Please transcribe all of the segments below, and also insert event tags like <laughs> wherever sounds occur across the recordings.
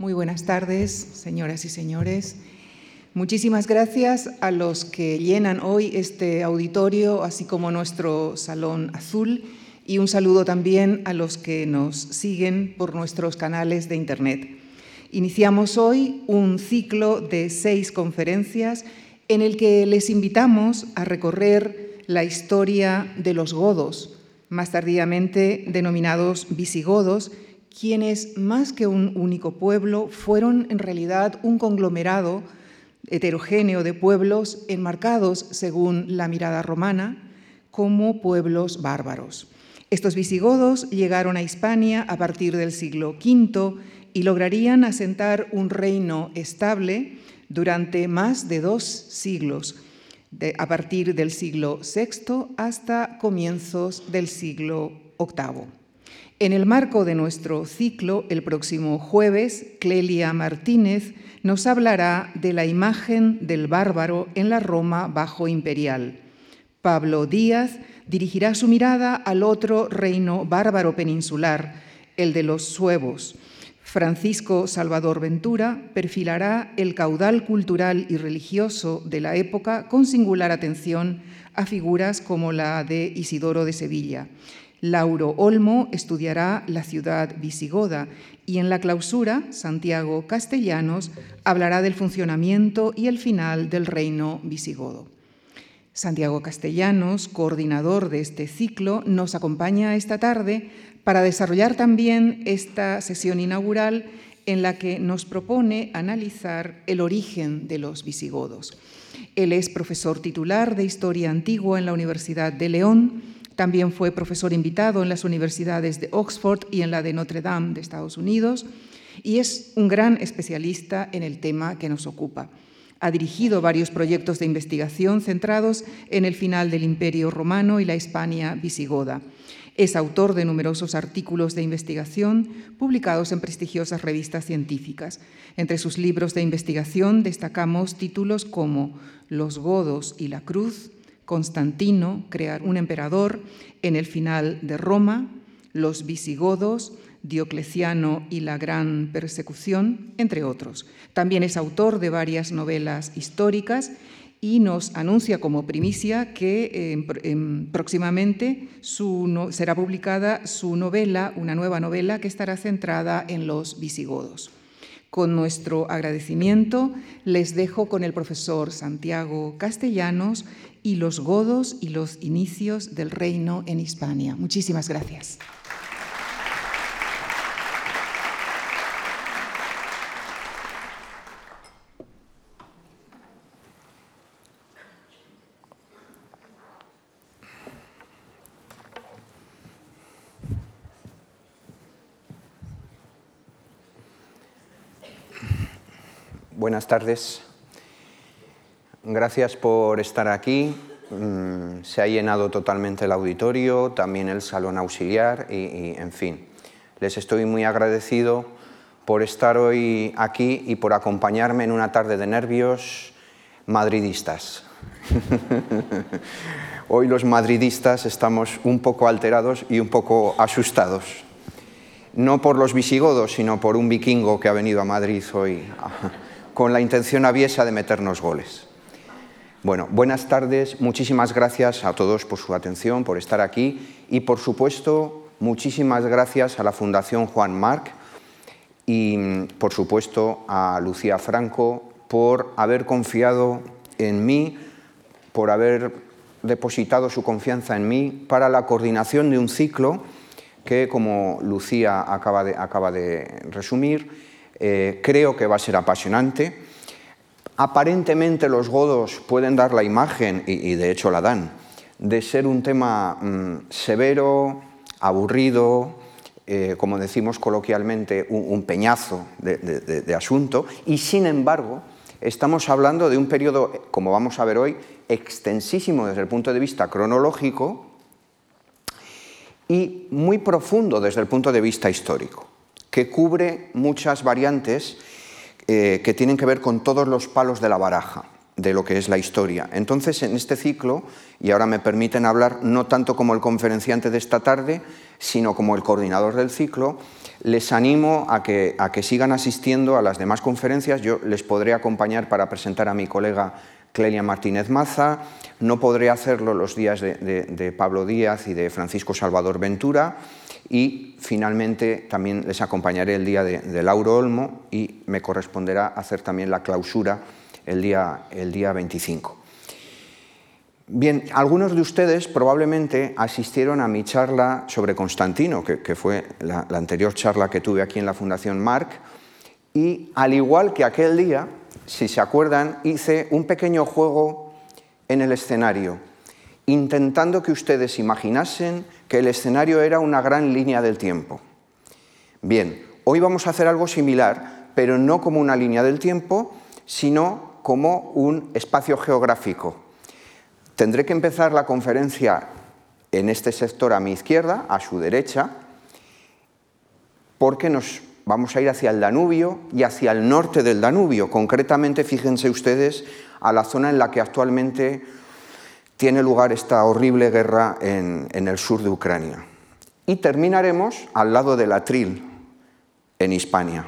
Muy buenas tardes, señoras y señores. Muchísimas gracias a los que llenan hoy este auditorio, así como nuestro Salón Azul, y un saludo también a los que nos siguen por nuestros canales de Internet. Iniciamos hoy un ciclo de seis conferencias en el que les invitamos a recorrer la historia de los godos, más tardíamente denominados visigodos, quienes, más que un único pueblo, fueron en realidad un conglomerado heterogéneo de pueblos enmarcados, según la mirada romana, como pueblos bárbaros. Estos visigodos llegaron a Hispania a partir del siglo V y lograrían asentar un reino estable durante más de dos siglos, a partir del siglo VI hasta comienzos del siglo VIII. En el marco de nuestro ciclo, el próximo jueves, Clelia Martínez nos hablará de la imagen del bárbaro en la Roma bajo imperial. Pablo Díaz dirigirá su mirada al otro reino bárbaro peninsular, el de los suevos. Francisco Salvador Ventura perfilará el caudal cultural y religioso de la época con singular atención a figuras como la de Isidoro de Sevilla. Lauro Olmo estudiará la ciudad visigoda y en la clausura Santiago Castellanos hablará del funcionamiento y el final del reino visigodo. Santiago Castellanos, coordinador de este ciclo, nos acompaña esta tarde para desarrollar también esta sesión inaugural en la que nos propone analizar el origen de los visigodos. Él es profesor titular de Historia Antigua en la Universidad de León, también fue profesor invitado en las universidades de Oxford y en la de Notre Dame de Estados Unidos y es un gran especialista en el tema que nos ocupa. Ha dirigido varios proyectos de investigación centrados en el final del Imperio Romano y la Hispania visigoda. Es autor de numerosos artículos de investigación publicados en prestigiosas revistas científicas. Entre sus libros de investigación destacamos títulos como Los godos y la cruz, Constantino, crear un emperador en el final de Roma, los visigodos, Diocleciano y la Gran Persecución, entre otros. También es autor de varias novelas históricas y nos anuncia como primicia que próximamente será publicada su novela, una nueva novela que estará centrada en los visigodos. Con nuestro agradecimiento les dejo con el profesor Santiago Castellanos y los godos y los inicios del reino en Hispania. Muchísimas gracias. Buenas tardes. Gracias por estar aquí. Mm, se ha llenado totalmente el auditorio, también el salón auxiliar y, en fin. Les estoy muy agradecido por estar hoy aquí y por acompañarme en una tarde de nervios madridistas. <laughs> hoy los madridistas estamos un poco alterados y un poco asustados. No por los visigodos, sino por un vikingo que ha venido a Madrid hoy <laughs> con la intención aviesa de meternos goles. Bueno, buenas tardes, muchísimas gracias a todos por su atención, por estar aquí y por supuesto muchísimas gracias a la Fundación Juan Marc y por supuesto a Lucía Franco por haber confiado en mí, por haber depositado su confianza en mí para la coordinación de un ciclo que, como Lucía acaba de, acaba de resumir, eh, creo que va a ser apasionante. Aparentemente los godos pueden dar la imagen, y, de hecho la dan, de ser un tema mm, severo, aburrido, eh, como decimos coloquialmente, un, peñazo de, asunto, y sin embargo estamos hablando de un periodo, como vamos a ver hoy, extensísimo desde el punto de vista cronológico y muy profundo desde el punto de vista histórico que cubre muchas variantes eh, que tienen que ver con todos los palos de la baraja. de lo que es la historia. Entonces, en este ciclo, y ahora me permiten hablar no tanto como el conferenciante de esta tarde, sino como el coordinador del ciclo, les animo a que, a que sigan asistiendo a las demás conferencias. Yo les podré acompañar para presentar a mi colega Clelia Martínez Maza, no podré hacerlo los días de, Pablo Díaz y de Francisco Salvador Ventura y finalmente también les acompañaré el día de, Lauro Olmo y me corresponderá hacer también la clausura el día, el día 25. Bien, algunos de ustedes probablemente asistieron a mi charla sobre Constantino, que, fue la, la, anterior charla que tuve aquí en la Fundación Marc, y al igual que aquel día, si se acuerdan, hice un pequeño juego en el escenario, intentando que ustedes imaginasen que el escenario era una gran línea del tiempo. Bien, hoy vamos a hacer algo similar, pero no como una línea del tiempo, sino como un espacio geográfico Tendré que empezar la conferencia en este sector a mi izquierda, a su derecha, porque nos vamos a ir hacia el Danubio y hacia el norte del Danubio. Concretamente, fíjense ustedes, a la zona en la que actualmente tiene lugar esta horrible guerra en, el sur de Ucrania. Y terminaremos al lado del Atril, en Hispania.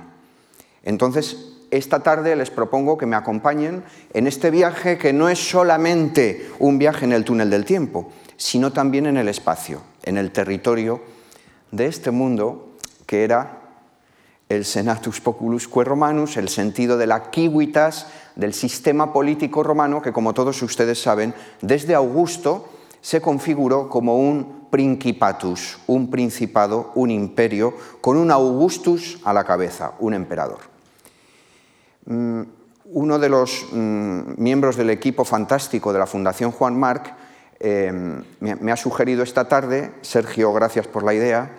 Entonces, esta tarde les propongo que me acompañen en este viaje que no es solamente un viaje en el túnel del tiempo, sino también en el espacio, en el territorio de este mundo que era el senatus populusque romanus, el sentido de la civitas, del sistema político romano que, como todos ustedes saben, desde Augusto se configuró como un principatus, un principado, un imperio, con un Augustus a la cabeza, un emperador. Mm, uno de los mm, miembros del equipo fantástico de la Fundación Juan Marc em, me, ha sugerido esta tarde, Sergio, gracias por la idea,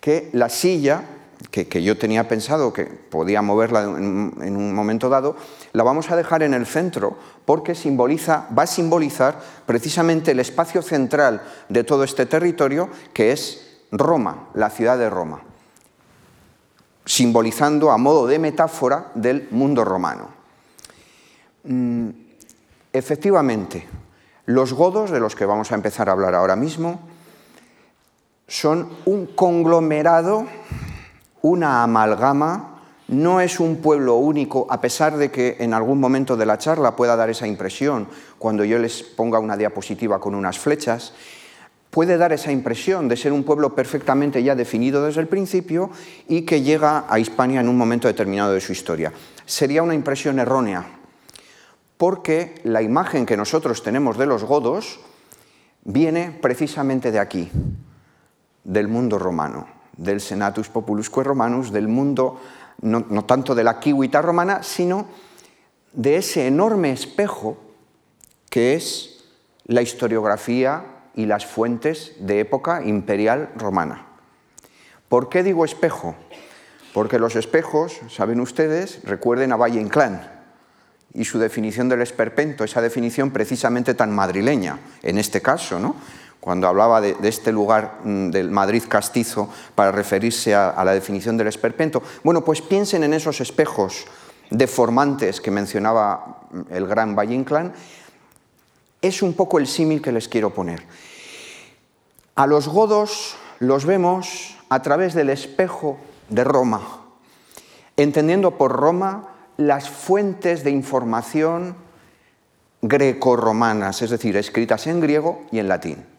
que la silla, que, yo tenía pensado que podía moverla en, en, un momento dado, la vamos a dejar en el centro porque simboliza, va a simbolizar precisamente el espacio central de todo este territorio, que es Roma, la ciudad de Roma simbolizando a modo de metáfora del mundo romano. Mm, efectivamente, los godos, de los que vamos a empezar a hablar ahora mismo, son un conglomerado, una amalgama, no es un pueblo único, a pesar de que en algún momento de la charla pueda dar esa impresión cuando yo les ponga una diapositiva con unas flechas, puede dar esa impresión de ser un pueblo perfectamente ya definido desde el principio y que llega a Hispania en un momento determinado de su historia. Sería una impresión errónea, porque la imagen que nosotros tenemos de los godos viene precisamente de aquí, del mundo romano, del senatus populusque romanus, del mundo no, tanto de la kiwita romana, sino de ese enorme espejo que es la historiografía y las fuentes de época imperial romana. ¿Por qué digo espejo? Porque los espejos, saben ustedes, recuerden a Valle Inclán y su definición del esperpento, esa definición precisamente tan madrileña, en este caso, ¿no? Cuando hablaba de, este lugar mm, del Madrid castizo para referirse a, a la definición del esperpento. Bueno, pues piensen en esos espejos deformantes que mencionaba el gran Valle Inclán es un poco el símil que les quiero poner. A los godos los vemos a través del espejo de Roma, entendiendo por Roma las fuentes de información greco-romanas, es decir, escritas en griego y en latín.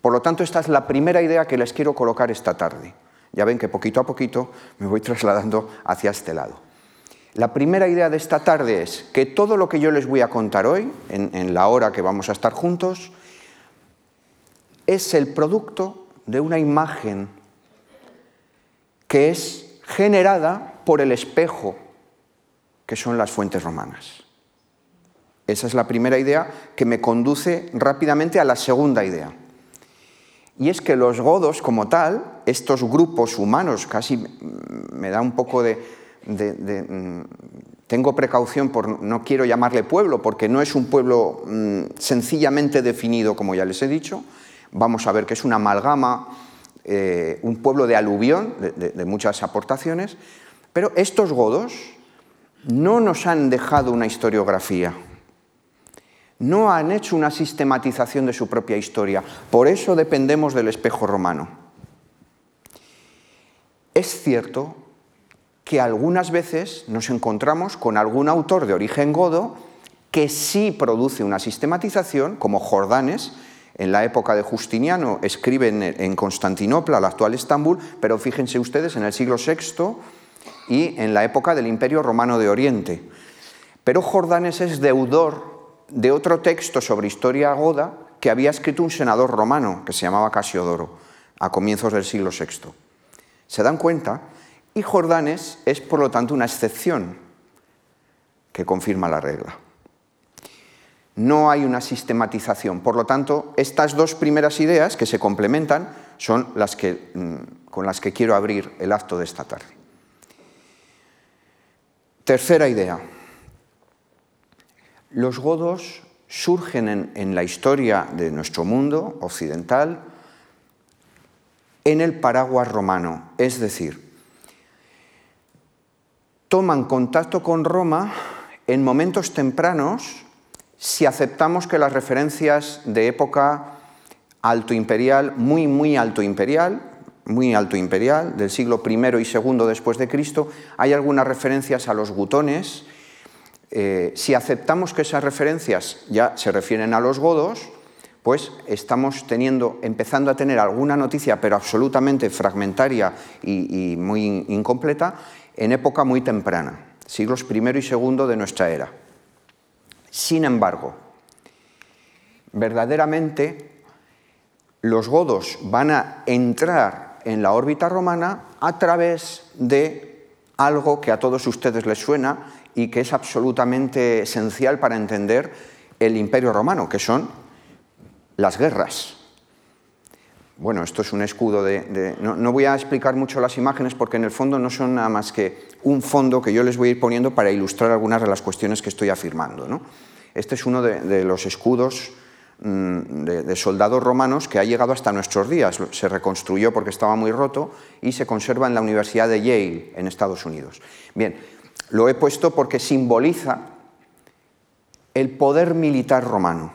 Por lo tanto, esta es la primera idea que les quiero colocar esta tarde. Ya ven que poquito a poquito me voy <laughs> trasladando hacia este lado. La primera idea de esta tarde es que todo lo que yo les voy a contar hoy, en, la hora que vamos a estar juntos, es el producto de una imagen que es generada por el espejo que son las fuentes romanas. Esa es la primera idea que me conduce rápidamente a la segunda idea. Y es que los godos como tal, estos grupos humanos, casi me da un poco de, Mm, tengo precaución por, no quiero llamarle pueblo, porque no es un pueblo mm, sencillamente definido, como ya les he dicho. Vamos a ver que es una amalgama, eh, un pueblo de aluvión, de, muchas aportaciones, pero estos godos no nos han dejado una historiografía, No han hecho una sistematización de su propia historia. Por eso dependemos del espejo romano. Es cierto que algunas veces nos encontramos con algún autor de origen godo que sí produce una sistematización, como Jordanes, en la época de Justiniano, escribe en Constantinopla, la actual Estambul, pero fíjense ustedes en el siglo VI y en la época del Imperio Romano de Oriente. Pero Jordanes es deudor de otro texto sobre historia goda que había escrito un senador romano que se llamaba Casiodoro a comienzos del siglo VI. ¿Se dan cuenta? Y Jordanes es, por lo tanto, una excepción que confirma la regla. No hay una sistematización. Por lo tanto, estas dos primeras ideas que se complementan son las que, mm, con las que quiero abrir el acto de esta tarde. Tercera idea. Los godos surgen en, la historia de nuestro mundo occidental en el paraguas romano, es decir, toman contacto con Roma en momentos tempranos si aceptamos que las referencias de época alto imperial, muy, muy alto imperial, muy alto imperial, del siglo I y II después de Cristo, hay algunas referencias a los gutones. Eh, si aceptamos que esas referencias ya se refieren a los godos, pues estamos teniendo, empezando a tener alguna noticia, pero absolutamente fragmentaria y, muy incompleta, en época muy temprana, siglos I y II de nuestra era. Sin embargo, verdaderamente los godos van a entrar en la órbita romana a través de algo que a todos ustedes les suena y que es absolutamente esencial para entender el imperio romano, que son las guerras. Bueno, esto es un escudo de... no, voy a explicar mucho las imágenes porque en el fondo no son nada más que un fondo que yo les voy a ir poniendo para ilustrar algunas de las cuestiones que estoy afirmando. ¿no? Este es uno de, los escudos mm, de, soldados romanos que ha llegado hasta nuestros días. Se reconstruyó porque estaba muy roto y se conserva en la Universidad de Yale, en Estados Unidos. Bien, lo he puesto porque simboliza el poder militar romano.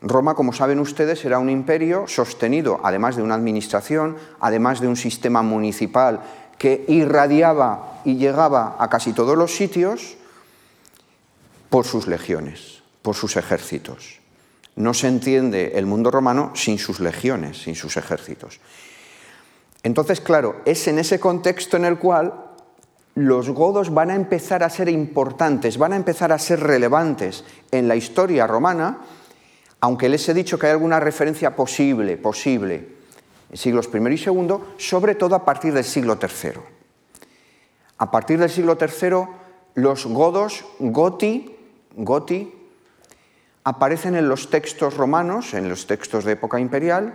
Roma, como saben ustedes, era un imperio sostenido, además de una administración, además de un sistema municipal que irradiaba y llegaba a casi todos los sitios, por sus legiones, por sus ejércitos. No se entiende el mundo romano sin sus legiones, sin sus ejércitos. Entonces, claro, es en ese contexto en el cual los godos van a empezar a ser importantes, van a empezar a ser relevantes en la historia romana, aunque les he dicho que hay alguna referencia posible, posible, en siglos I y II, sobre todo a partir del siglo III. A partir del siglo III, los godos, goti, goti, aparecen en los textos romanos, en los textos de época imperial,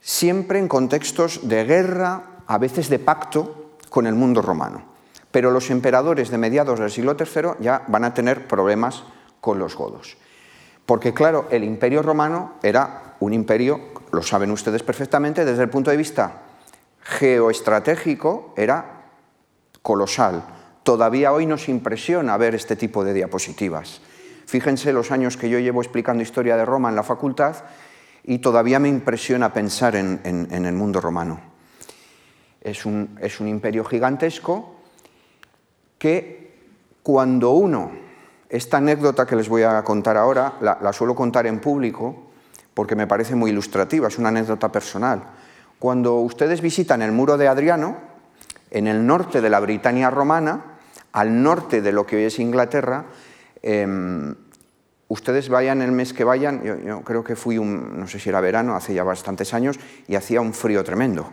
siempre en contextos de guerra, a veces de pacto con el mundo romano. Pero los emperadores de mediados del siglo III ya van a tener problemas con los godos. Porque claro, el imperio romano era un imperio, lo saben ustedes perfectamente, desde el punto de vista geoestratégico era colosal. Todavía hoy nos impresiona ver este tipo de diapositivas. Fíjense los años que yo llevo explicando historia de Roma en la facultad y todavía me impresiona pensar en, el mundo romano. Es un, es un, imperio gigantesco que cuando uno, esta anécdota que les voy a contar ahora, la, suelo contar en público porque me parece muy ilustrativa, es una anécdota personal. Cuando ustedes visitan el muro de Adriano, en el norte de la Britania romana, al norte de lo que hoy es Inglaterra, em, ustedes vayan el mes que vayan, yo, creo que fui, un, no sé si era verano, hace ya bastantes años, y hacía un frío tremendo.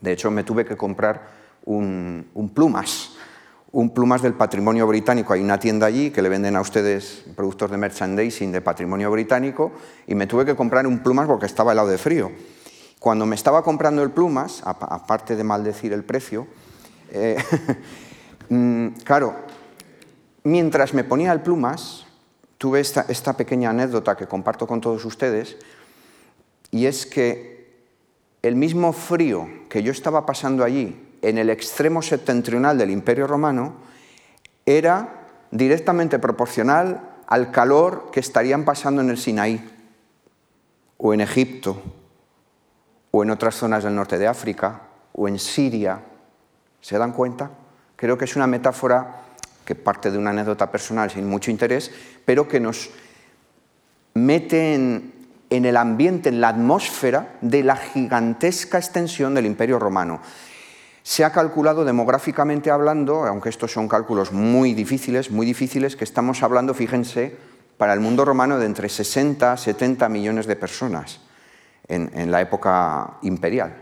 De hecho, me tuve que comprar un, plumas, un plumas del patrimonio británico. Hay una tienda allí que le venden a ustedes productos de merchandising de patrimonio británico, y me tuve que comprar un plumas porque estaba helado de frío. Cuando me estaba comprando el plumas, aparte de maldecir el precio, eh, <laughs> mm, claro, mientras me ponía el plumas, tuve esta, esta pequeña anécdota que comparto con todos ustedes, y es que el mismo frío que yo estaba pasando allí, en el extremo septentrional del Imperio Romano, era directamente proporcional al calor que estarían pasando en el Sinaí, o en Egipto, o en otras zonas del norte de África, o en Siria. ¿Se dan cuenta? Creo que es una metáfora que parte de una anécdota personal sin mucho interés, pero que nos mete en, el ambiente, en la atmósfera de la gigantesca extensión del Imperio Romano. Se ha calculado demográficamente hablando, aunque estos son cálculos muy difíciles, muy difíciles, que estamos hablando, fíjense, para el mundo romano de entre 60 a 70 millones de personas en, en la época imperial.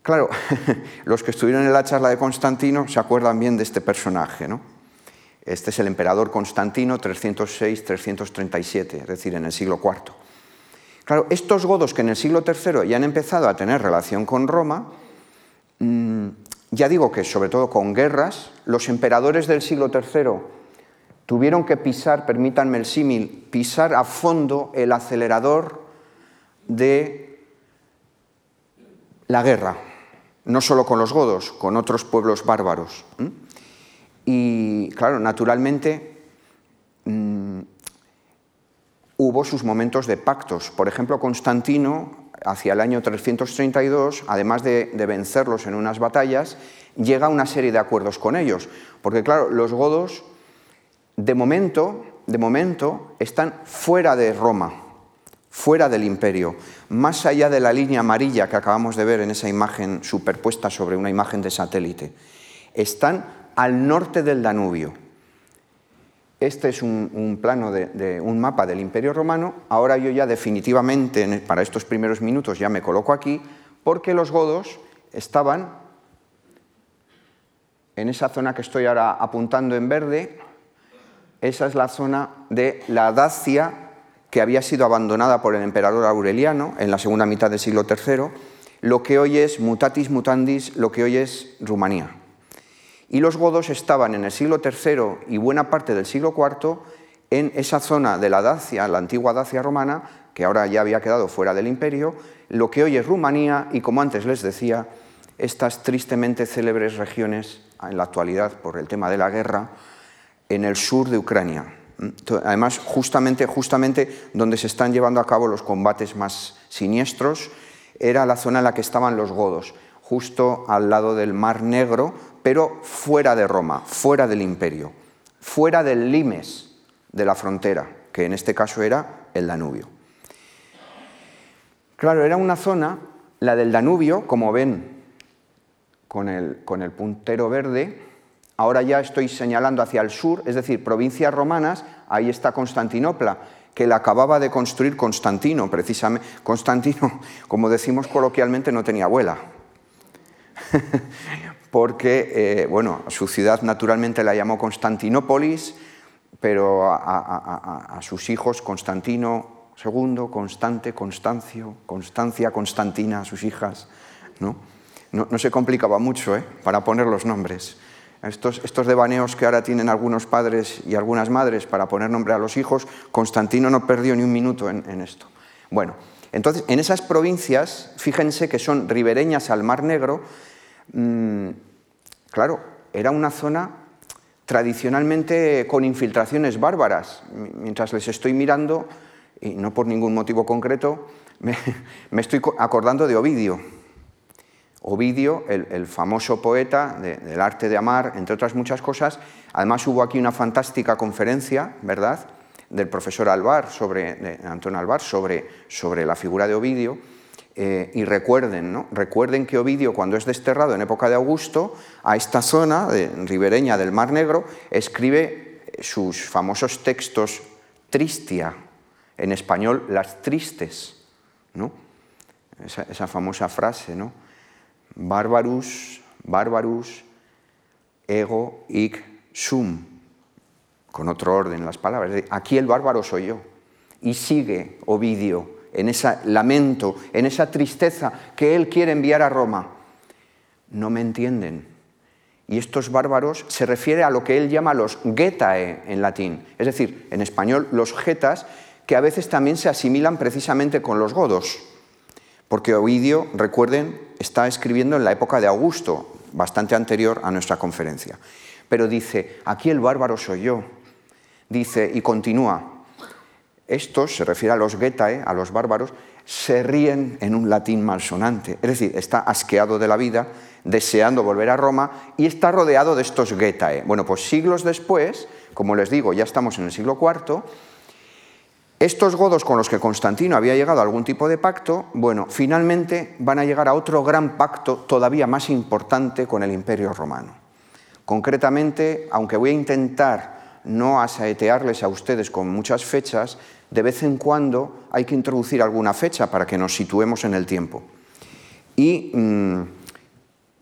Claro, <laughs> los que estuvieron en la charla de Constantino se acuerdan bien de este personaje, ¿no? Este es el emperador Constantino 306-337, es decir, en el siglo IV. Claro, estos godos que en el siglo III ya han empezado a tener relación con Roma, mm, ya digo que sobre todo con guerras, los emperadores del siglo III tuvieron que pisar, permítanme el símil, pisar a fondo el acelerador de la guerra, no solo con los godos, con otros pueblos bárbaros. Y claro, naturalmente mm, hubo sus momentos de pactos. Por ejemplo, Constantino, hacia el año 332, además de, vencerlos en unas batallas, llega a una serie de acuerdos con ellos. Porque claro, los godos, de momento, de momento, están fuera de Roma, fuera del imperio, más allá de la línea amarilla que acabamos de ver en esa imagen superpuesta sobre una imagen de satélite. Están al norte del Danubio. Este es un, plano de, un mapa del Imperio Romano. Ahora yo ya definitivamente, para estos primeros minutos, ya me coloco aquí, porque los godos estaban en esa zona que estoy ahora apuntando en verde. Esa es la zona de la Dacia que había sido abandonada por el emperador Aureliano en la segunda mitad del siglo III, lo que hoy es mutatis mutandis, lo que hoy es Rumanía. Y los godos estaban en el siglo III y buena parte del siglo IV en esa zona de la Dacia, la antigua Dacia romana, que ahora ya había quedado fuera del imperio, lo que hoy es Rumanía y, como antes les decía, estas tristemente célebres regiones en la actualidad por el tema de la guerra en el sur de Ucrania. Además, justamente, justamente donde se están llevando a cabo los combates más siniestros era la zona en la que estaban los godos, justo al lado del Mar Negro, pero fuera de Roma, fuera del imperio, fuera del limes de la frontera, que en este caso era el Danubio. Claro, era una zona, la del Danubio, como ven con el, con el puntero verde, ahora ya estoy señalando hacia el sur, es decir, provincias romanas, ahí está Constantinopla, que la acababa de construir Constantino, precisamente. Constantino, <laughs> como decimos coloquialmente, no tenía abuela. <laughs> porque, eh, bueno, su ciudad naturalmente la llamó Constantinópolis, pero a, sus hijos Constantino II, Constante, Constancio, Constancia, Constantina, sus hijas, ¿no? No, se complicaba mucho ¿eh? para poner los nombres. Estos, estos, devaneos que ahora tienen algunos padres y algunas madres para poner nombre a los hijos, Constantino no perdió ni un minuto en, en esto. Bueno, entonces, en esas provincias, fíjense que son ribereñas al Mar Negro, Mm, claro, era una zona tradicionalmente con infiltraciones bárbaras. Mientras les estoy mirando, y no por ningún motivo concreto, <laughs> me, estoy acordando de Ovidio. Ovidio, el, famoso poeta del arte de amar, entre otras muchas cosas. Además hubo aquí una fantástica conferencia, ¿verdad?, del profesor Alvar, sobre, de Alvar, sobre, sobre la figura de Ovidio. Eh, y recuerden, ¿no? recuerden que Ovidio, cuando es desterrado en época de Augusto, a esta zona de, ribereña del Mar Negro, escribe sus famosos textos Tristia, en español las tristes, ¿no? esa, famosa frase, ¿no? Barbarus, barbarus, ego, hic, sum, con otro orden las palabras. Aquí el bárbaro soy yo. Y sigue Ovidio en ese lamento, en esa tristeza que él quiere enviar a Roma. No me entienden. Y estos bárbaros se refiere a lo que él llama los getae en latín, es decir, en español los getas, que a veces también se asimilan precisamente con los godos. Porque Ovidio, recuerden, está escribiendo en la época de Augusto, bastante anterior a nuestra conferencia. pero dice, aquí el bárbaro soy yo. Dice, y continúa, estos, se refiere a los getae, a los bárbaros, se ríen en un latín malsonante, es decir, está asqueado de la vida, deseando volver a Roma y está rodeado de estos getae. Bueno, pues siglos después, como les digo, ya estamos en el siglo IV, estos godos con los que Constantino había llegado a algún tipo de pacto, bueno, finalmente van a llegar a otro gran pacto todavía más importante con el Imperio Romano. Concretamente, aunque voy a intentar no asaetearles a ustedes con muchas fechas, de vez en cuando hay que introducir alguna fecha para que nos situemos en el tiempo. Y mm,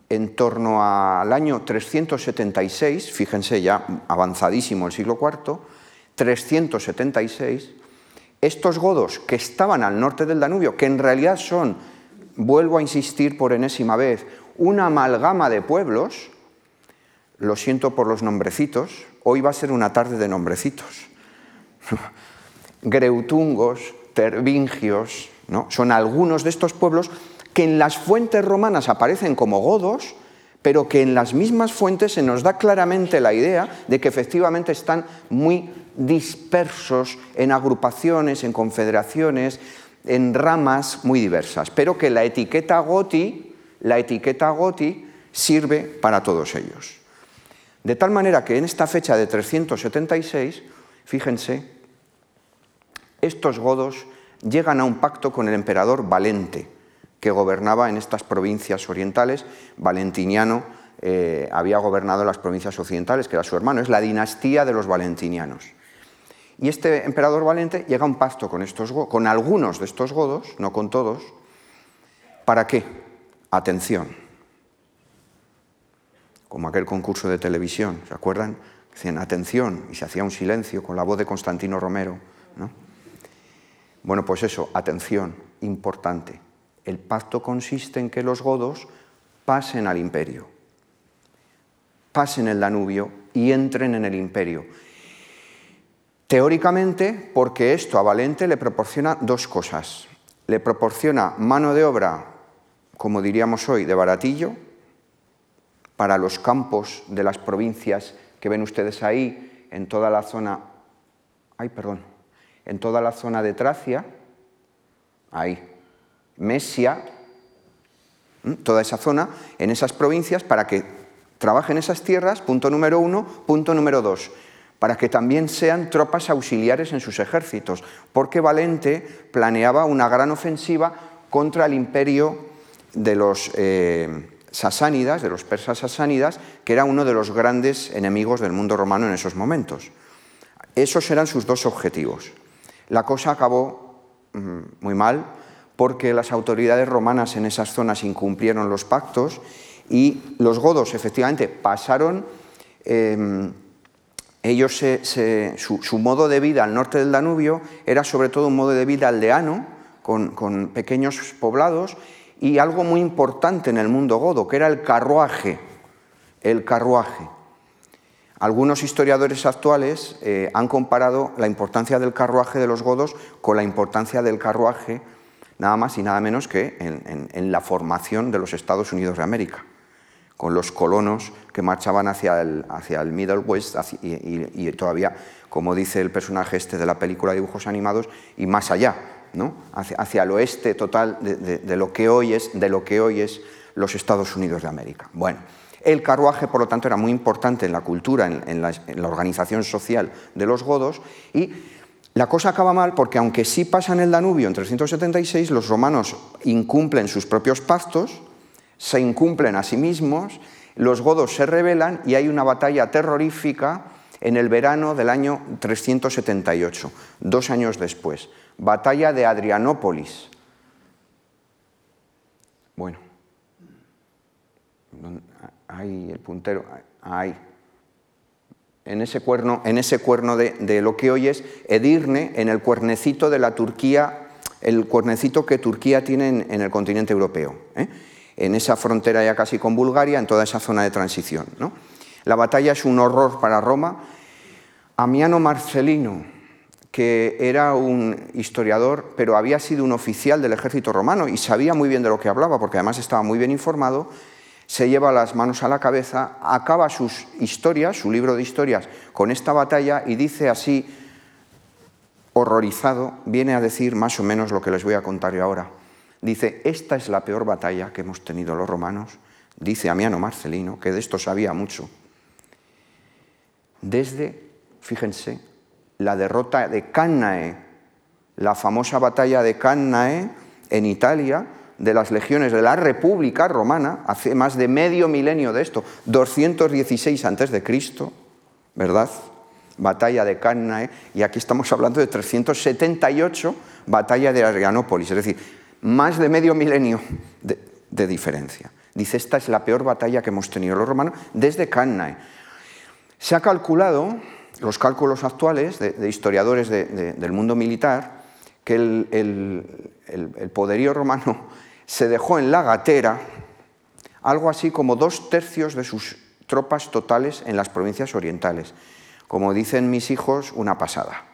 en torno al año 376, fíjense ya avanzadísimo el siglo IV, 376, estos godos que estaban al norte del Danubio, que en realidad son, vuelvo a insistir por enésima vez, una amalgama de pueblos, lo siento por los nombrecitos, hoy va a ser una tarde de nombrecitos. Greutungos, Tervingios, ¿no? son algunos de estos pueblos que en las fuentes romanas aparecen como godos, pero que en las mismas fuentes se nos da claramente la idea de que efectivamente están muy dispersos en agrupaciones, en confederaciones, en ramas muy diversas, pero que la etiqueta goti, la etiqueta goti sirve para todos ellos. De tal manera que en esta fecha de 376, fíjense, estos godos llegan a un pacto con el emperador Valente, que gobernaba en estas provincias orientales. Valentiniano eh, había gobernado las provincias occidentales, que era su hermano, es la dinastía de los valentinianos. Y este emperador Valente llega a un pacto con, algunos de estos godos, no con todos, ¿para qué? Atención. Como aquel concurso de televisión, ¿se acuerdan? Decían atención y se hacía un silencio con la voz de Constantino Romero. Bueno, pues eso, atención, importante. El pacto consiste en que los godos pasen al imperio, pasen el Danubio y entren en el imperio. Teóricamente, porque esto a Valente le proporciona dos cosas. Le proporciona mano de obra, como diríamos hoy, de baratillo, para los campos de las provincias que ven ustedes ahí, en toda la zona, ay, perdón, en toda la zona de Tracia, ahí, Mesia, toda esa zona, en esas provincias, para que trabajen esas tierras, punto número uno. Punto número dos, para que también sean tropas auxiliares en sus ejércitos, porque Valente planeaba una gran ofensiva contra el imperio de los eh, sasánidas, de los persas sasánidas, que era uno de los grandes enemigos del mundo romano en esos momentos. Esos eran sus dos objetivos. La cosa acabó mm, muy mal, porque las autoridades romanas en esas zonas incumplieron los pactos y los godos efectivamente pasaron, em, ellos su, modo de vida al norte del Danubio era sobre todo un modo de vida aldeano, con, con pequeños poblados y algo muy importante en el mundo godo, que era el carruaje, el carruaje. Algunos historiadores actuales eh, han comparado la importancia del carruaje de los godos con la importancia del carruaje nada más y nada menos que en, la formación de los Estados Unidos de América, con los colonos que marchaban hacia el, hacia el Middle West y, todavía, como dice el personaje este de la película de dibujos animados, y más allá, ¿no? hacia, el oeste total de, lo que hoy es, de lo que hoy es los Estados Unidos de América. Bueno, el carruaje, por lo tanto, era muy importante en la cultura, en, la, en la organización social de los godos y la cosa acaba mal porque aunque sí pasan el Danubio en 376, los romanos incumplen sus propios pactos, se incumplen a sí mismos, los godos se rebelan y hay una batalla terrorífica en el verano del año 378, dos años después. Batalla de Adrianópolis. Bueno, ahí el puntero, ahí en ese cuerno, en ese cuerno de, lo que hoy es Edirne, en el cuernecito de la Turquía, el cuernecito que Turquía tiene en, el continente europeo, ¿eh? en esa frontera ya casi con Bulgaria, en toda esa zona de transición. La batalla es un horror para Roma. Amiano Marcelino, que era un historiador, pero había sido un oficial del ejército romano y sabía muy bien de lo que hablaba, porque además estaba muy bien informado, se lleva las manos a la cabeza, acaba sus historias, su libro de historias, con esta batalla y dice así, horrorizado, viene a decir más o menos lo que les voy a contar yo ahora. Dice, esta es la peor batalla que hemos tenido los romanos, dice Amiano Marcelino, que de esto sabía mucho. Desde, fíjense, la derrota de Cannae, la famosa batalla de Cannae en Italia, de las legiones de la República Romana, hace más de medio milenio de esto, 216 a.C., ¿verdad? Batalla de Cannae, y aquí estamos hablando de 378, batalla de Adrianópolis, es decir, más de medio milenio de, diferencia. Dice, esta es la peor batalla que hemos tenido los romanos desde Cannae. Se ha calculado, los cálculos actuales de, historiadores del mundo militar, que el poderío romano se dejó en la gatera algo así como dos tercios de sus tropas totales en las provincias orientales. Como dicen mis hijos, una pasada.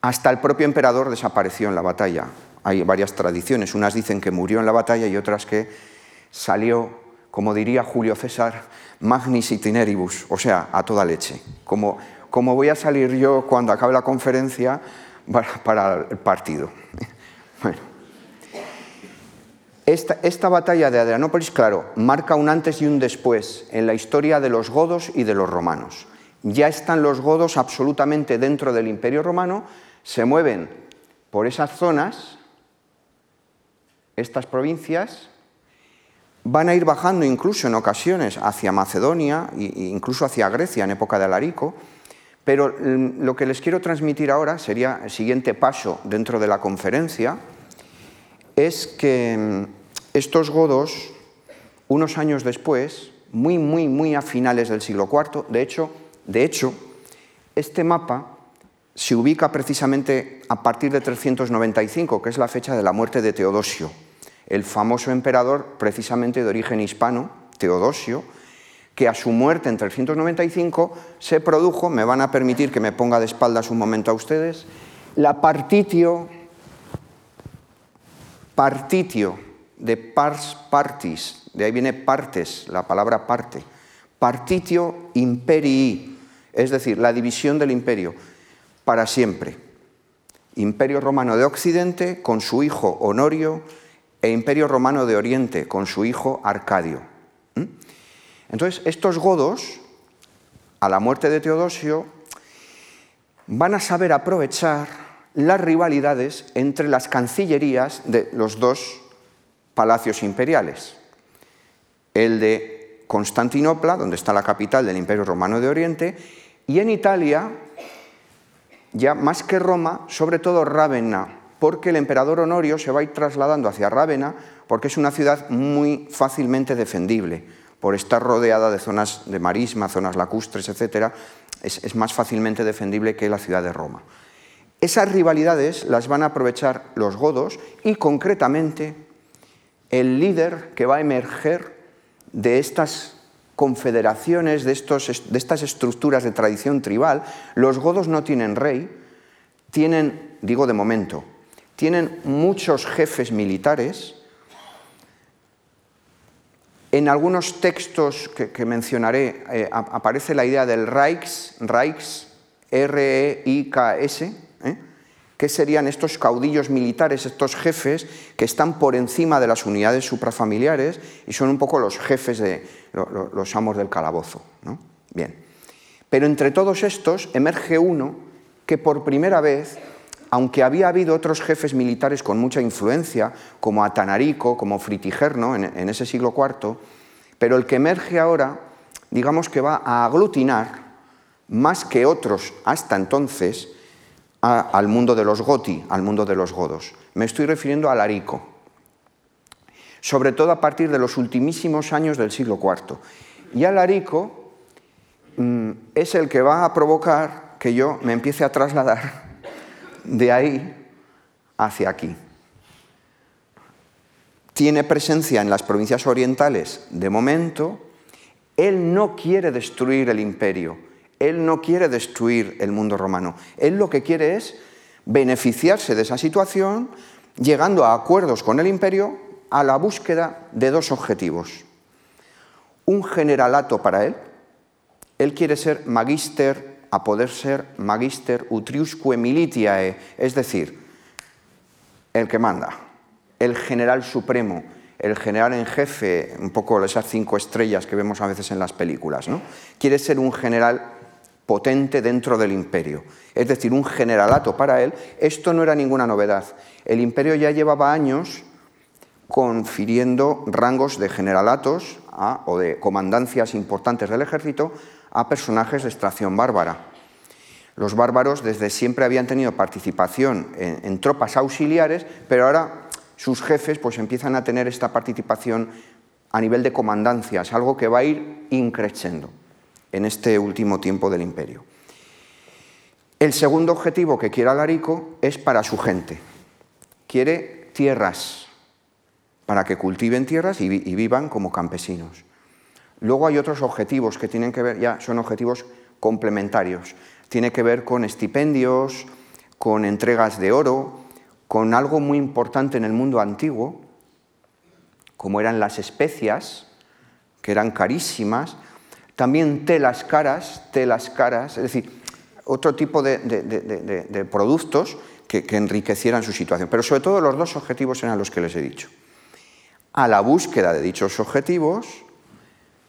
Hasta el propio emperador desapareció en la batalla. Hay varias tradiciones. Unas dicen que murió en la batalla y otras que salió, como diría Julio César, magnis itineribus, o sea, a toda leche. Como, voy a salir yo cuando acabe la conferencia para el partido. <laughs> Bueno, esta, batalla de Adrianópolis, claro, marca un antes y un después en la historia de los godos y de los romanos. Ya están los godos absolutamente dentro del imperio romano, se mueven por esas zonas, estas provincias, van a ir bajando incluso en ocasiones hacia Macedonia e incluso hacia Grecia en época de Alarico, pero mm, lo que les quiero transmitir ahora sería el siguiente paso dentro de la conferencia, es que mm, estos godos, unos años después, muy, muy, muy a finales del siglo IV, de hecho, de hecho, este mapa se ubica precisamente a partir de 395, que es la fecha de la muerte de Teodosio, el famoso emperador precisamente de origen hispano, Teodosio, que a su muerte en 395 se produjo, me van a permitir que me ponga de espaldas un momento a ustedes, la partitio, partitio de pars partis, de ahí viene partes, la palabra parte, partitio imperii, es decir, la división del imperio, para siempre. Imperio romano de Occidente con su hijo Honorio e Imperio romano de Oriente con su hijo Arcadio. Entonces, estos godos, a la muerte de Teodosio, van a saber aprovechar las rivalidades entre las cancillerías de los dos palacios imperiales. El de Constantinopla, donde está la capital del Imperio Romano de Oriente, y en Italia, ya más que Roma, sobre todo Rávena, porque el emperador Honorio se va a ir trasladando hacia Rávena, porque es una ciudad muy fácilmente defendible por estar rodeada de zonas de marisma, zonas lacustres, etc., es, más fácilmente defendible que la ciudad de Roma. Esas rivalidades las van a aprovechar los godos y concretamente el líder que va a emerger de estas confederaciones, de, de estas estructuras de tradición tribal, los godos no tienen rey, tienen, digo de momento, tienen muchos jefes militares, en algunos textos que, mencionaré eh, aparece la idea del Reichs, Reichs R-E-I-K-S, ¿eh? que serían estos caudillos militares, estos jefes que están por encima de las unidades suprafamiliares y son un poco los jefes de los amos del calabozo. Bien. Pero entre todos estos emerge uno que por primera vez aunque había habido otros jefes militares con mucha influencia, como Atanarico, como Fritigerno en, ese siglo IV, pero el que emerge ahora, digamos que va a aglutinar más que otros hasta entonces al mundo de los goti, al mundo de los godos. Me estoy refiriendo a Alarico, sobre todo a partir de los ultimísimos años del siglo IV. Y Alarico mm, es el que va a provocar que yo me empiece a trasladar de ahí hacia aquí. Tiene presencia en las provincias orientales de momento. Él no quiere destruir el imperio, él no quiere destruir el mundo romano. Él lo que quiere es beneficiarse de esa situación, llegando a acuerdos con el imperio a la búsqueda de dos objetivos. Un generalato para él, él quiere ser magister, a poder ser magister utriusque militiae, es decir, el que manda, el general supremo, el general en jefe, un poco esas cinco estrellas que vemos a veces en las películas, ¿no? Quiere ser un general potente dentro del imperio, es decir, un generalato para él. Esto no era ninguna novedad. El imperio ya llevaba años confiriendo rangos de generalatos o de comandancias importantes del ejército a personajes de extracción bárbara. Los bárbaros desde siempre habían tenido participación en, tropas auxiliares, pero ahora sus jefes pues, empiezan a tener esta participación a nivel de comandancias, algo que va a ir increciendo en este último tiempo del imperio. El segundo objetivo que quiere Alarico es para su gente. Quiere tierras, para que cultiven tierras y, vivan como campesinos. Luego hay otros objetivos que tienen que ver, ya son objetivos complementarios. Tiene que ver con estipendios, con entregas de oro, con algo muy importante en el mundo antiguo, como eran las especias, que eran carísimas, también telas caras, telas caras, es decir, otro tipo de, productos que enriquecieran su situación. Pero sobre todo los dos objetivos eran los que les he dicho a la búsqueda de dichos objetivos,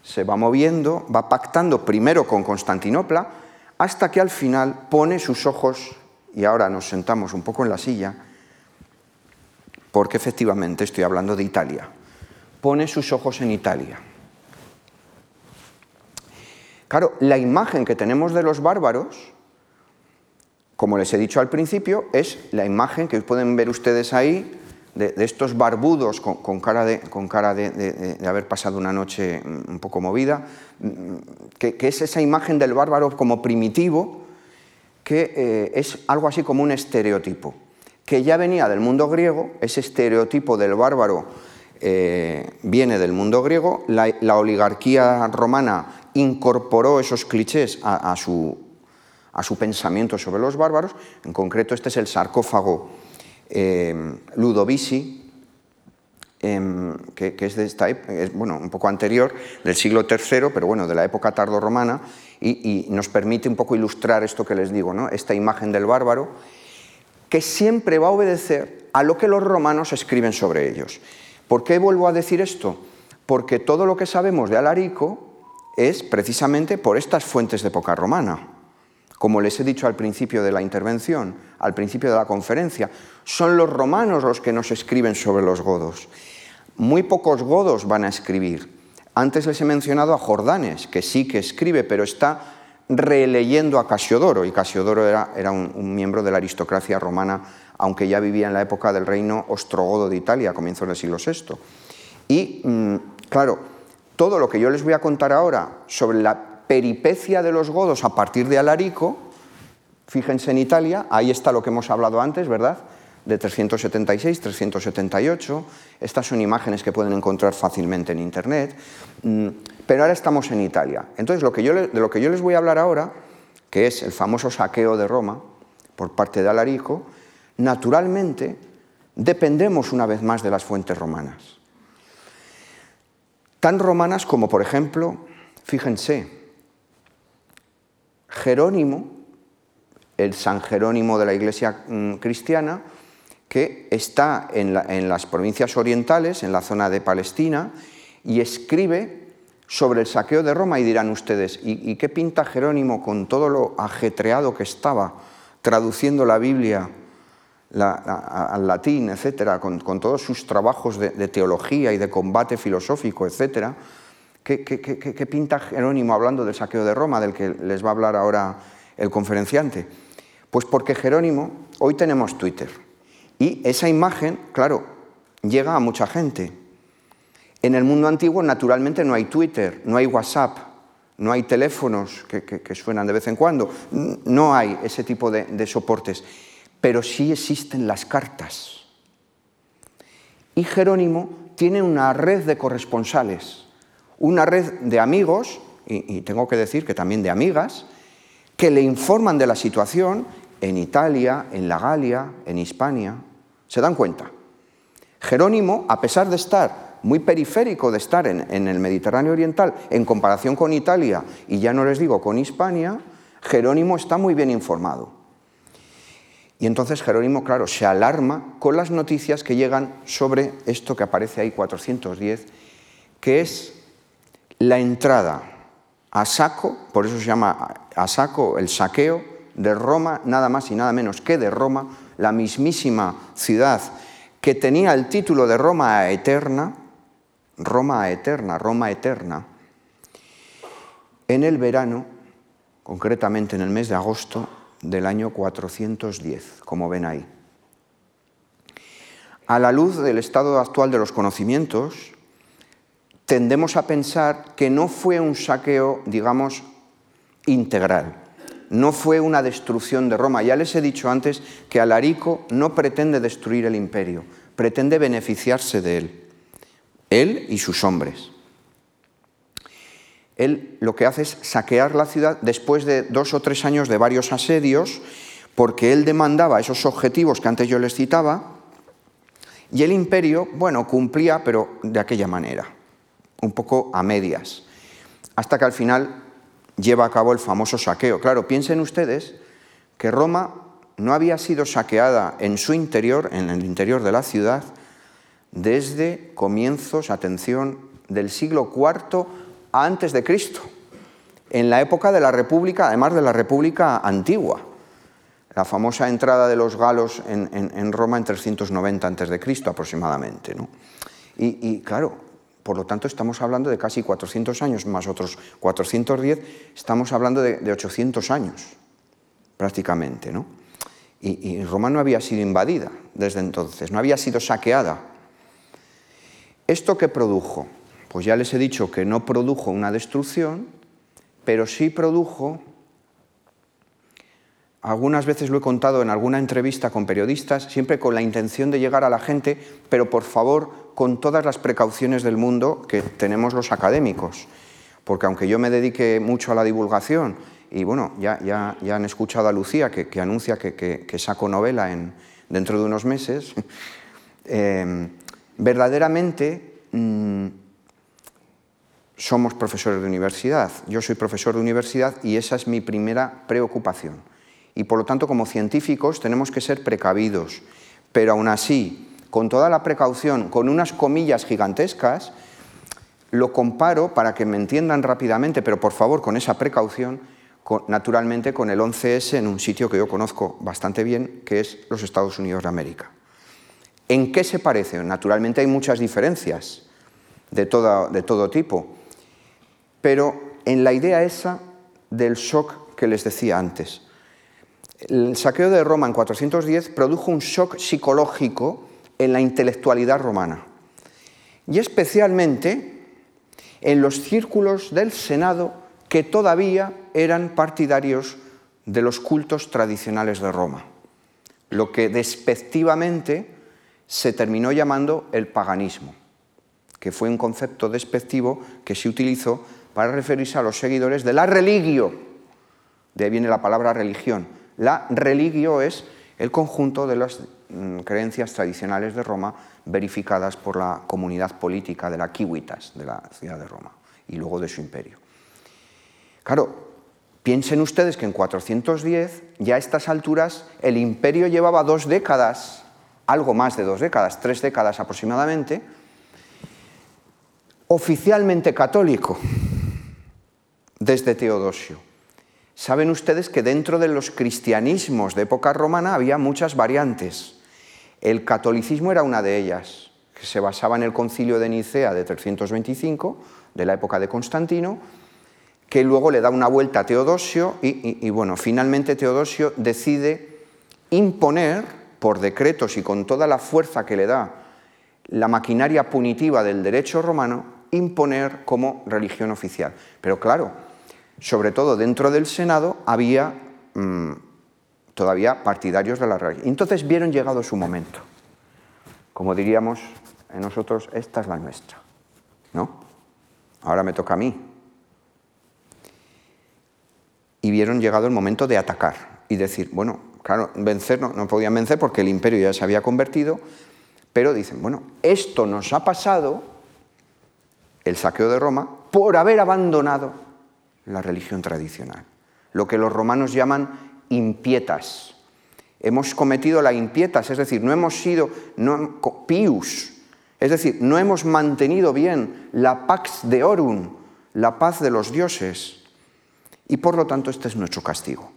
se va moviendo, va pactando primero con Constantinopla, hasta que al final pone sus ojos, y ahora nos sentamos un poco en la silla, porque efectivamente estoy hablando de Italia, pone sus ojos en Italia. Claro, la imagen que tenemos de los bárbaros, como les he dicho al principio, es la imagen que pueden ver ustedes ahí de, estos barbudos con, cara, de, con cara de, haber pasado una noche un poco movida, que, es esa imagen del bárbaro como primitivo, que eh, es algo así como un estereotipo, que ya venía del mundo griego, ese estereotipo del bárbaro eh, viene del mundo griego, la, oligarquía romana incorporó esos clichés a, su, a su pensamiento sobre los bárbaros, en concreto este es el sarcófago Ludovici, em, que, es de esta es, bueno, un poco anterior, del siglo III, pero bueno, de la época tardorromana, y, y nos permite un poco ilustrar esto que les digo, ¿no? esta imagen del bárbaro, que siempre va a obedecer a lo que los romanos escriben sobre ellos. ¿Por qué vuelvo a decir esto? Porque todo lo que sabemos de Alarico es precisamente por estas fuentes de época romana. Como les he dicho al principio de la intervención, al principio de la conferencia, son los romanos los que nos escriben sobre los godos. Muy pocos godos van a escribir. Antes les he mencionado a Jordanes, que sí que escribe, pero está releyendo a Casiodoro, y Casiodoro era, un, miembro de la aristocracia romana, aunque ya vivía en la época del reino ostrogodo de Italia, a comienzos del siglo VI. Y, mm, claro, todo lo que yo les voy a contar ahora sobre la peripecia de los godos a partir de Alarico, fíjense en Italia, ahí está lo que hemos hablado antes, ¿verdad? De 376, 378, estas son imágenes que pueden encontrar fácilmente en Internet, mm, pero ahora estamos en Italia. Entonces, de lo que yo les voy a hablar ahora, que es el famoso saqueo de Roma por parte de Alarico, naturalmente dependemos una vez más de las fuentes romanas. Tan romanas como, por ejemplo, fíjense, Jerónimo, el San Jerónimo de la Iglesia mm, cristiana, que está en, las provincias orientales, en la zona de Palestina, y escribe sobre el saqueo de Roma y dirán ustedes, ¿y, qué pinta Jerónimo con todo lo ajetreado que estaba traduciendo la Biblia al latín, etcétera, con, todos sus trabajos de, de, teología y de combate filosófico, etcétera? ¿Qué, pinta Jerónimo hablando del saqueo de Roma, del que les va a hablar ahora el conferenciante? Pues porque Jerónimo, hoy tenemos Twitter, y esa imagen, claro, llega a mucha gente. En el mundo antiguo, naturalmente, no hay Twitter, no hay WhatsApp, no hay teléfonos que, suenan de vez en cuando, no hay ese tipo de soportes, pero sí existen las cartas. Y Jerónimo tiene una red de corresponsales una red de amigos, y, tengo que decir que también de amigas, que le informan de la situación en Italia, en la Galia, en Hispania. ¿Se dan cuenta? Jerónimo, a pesar de estar muy periférico de estar en, el Mediterráneo Oriental en comparación con Italia y ya no les digo con Hispania, Jerónimo está muy bien informado. Y entonces Jerónimo, claro, se alarma con las noticias que llegan sobre esto que aparece ahí 410, que es la entrada a saco, por eso se llama a saco el saqueo de Roma, nada más y nada menos que de Roma, la mismísima ciudad que tenía el título de Roma eterna, Roma eterna, Roma eterna, en el verano, concretamente en el mes de agosto del año 410, como ven ahí. A la luz del estado actual de los conocimientos, tendemos a pensar que no fue un saqueo, digamos, integral, no fue una destrucción de Roma. Ya les he dicho antes que Alarico no pretende destruir el imperio, pretende beneficiarse de él, él y sus hombres. Él lo que hace es saquear la ciudad después de dos o tres años de varios asedios, porque él demandaba esos objetivos que antes yo les citaba, y el imperio, bueno, cumplía, pero de aquella manera un poco a medias, hasta que al final lleva a cabo el famoso saqueo. Claro, piensen ustedes que Roma no había sido saqueada en su interior, en el interior de la ciudad, desde comienzos, atención, del siglo IV antes de Cristo, en la época de la República, además de la República antigua, la famosa entrada de los galos en, Roma en 390 antes de Cristo aproximadamente. Y, y claro, por lo tanto, estamos hablando de casi 400 años más otros 410, estamos hablando de, 800 años prácticamente. ¿no? Y, y Roma no había sido invadida desde entonces, no había sido saqueada. ¿Esto qué produjo? Pues ya les he dicho que no produjo una destrucción, pero sí produjo, algunas veces lo he contado en alguna entrevista con periodistas, siempre con la intención de llegar a la gente, pero por favor con todas las precauciones del mundo que tenemos los académicos. Porque aunque yo me dedique mucho a la divulgación, y bueno, ya, ya, ya han escuchado a Lucía que, anuncia que, saco novela en, dentro de unos meses, <laughs> eh, verdaderamente mm, somos profesores de universidad. Yo soy profesor de universidad y esa es mi primera preocupación. Y por lo tanto, como científicos, tenemos que ser precavidos, pero aún así, con toda la precaución, con unas comillas gigantescas, lo comparo para que me entiendan rápidamente, pero por favor con esa precaución, naturalmente con el 11S en un sitio que yo conozco bastante bien, que es los Estados Unidos de América. ¿En qué se parece? Naturalmente hay muchas diferencias de, de todo tipo, pero en la idea esa del shock que les decía antes. El saqueo de Roma en 410 produjo un shock psicológico en la intelectualidad romana y especialmente en los círculos del Senado que todavía eran partidarios de los cultos tradicionales de Roma, lo que despectivamente se terminó llamando el paganismo, que fue un concepto despectivo que se utilizó para referirse a los seguidores de la religio. De ahí viene la palabra religión. La religio es el conjunto de las creencias tradicionales de Roma verificadas por la comunidad política de la Kiwitas, de la ciudad de Roma, y luego de su imperio. Claro, piensen ustedes que en 410, ya a estas alturas, el imperio llevaba dos décadas, algo más de dos décadas, tres décadas aproximadamente, oficialmente católico, desde Teodosio. Saben ustedes que dentro de los cristianismos de época romana había muchas variantes. El catolicismo era una de ellas, que se basaba en el concilio de Nicea de 325, de la época de Constantino, que luego le da una vuelta a Teodosio y, bueno, finalmente Teodosio decide imponer por decretos y con toda la fuerza que le da la maquinaria punitiva del derecho romano, imponer como religión oficial. Pero claro, sobre todo dentro del Senado había mm, todavía partidarios de la religión. Entonces vieron llegado su momento. Como diríamos en nosotros, esta es la nuestra. ¿No? Ahora me toca a mí. Y vieron llegado el momento de atacar y decir, bueno, claro, vencer no, no podían vencer porque el imperio ya se había convertido, Pero dicen, bueno, esto nos ha pasado, el saqueo de Roma, por haber abandonado la religión tradicional, lo que los romanos llaman impietas. Hemos cometido la impietas, es decir, no hemos sido no, pius, es decir, no hemos mantenido bien la pax de orum, la paz de los dioses, y por lo tanto este es nuestro castigo.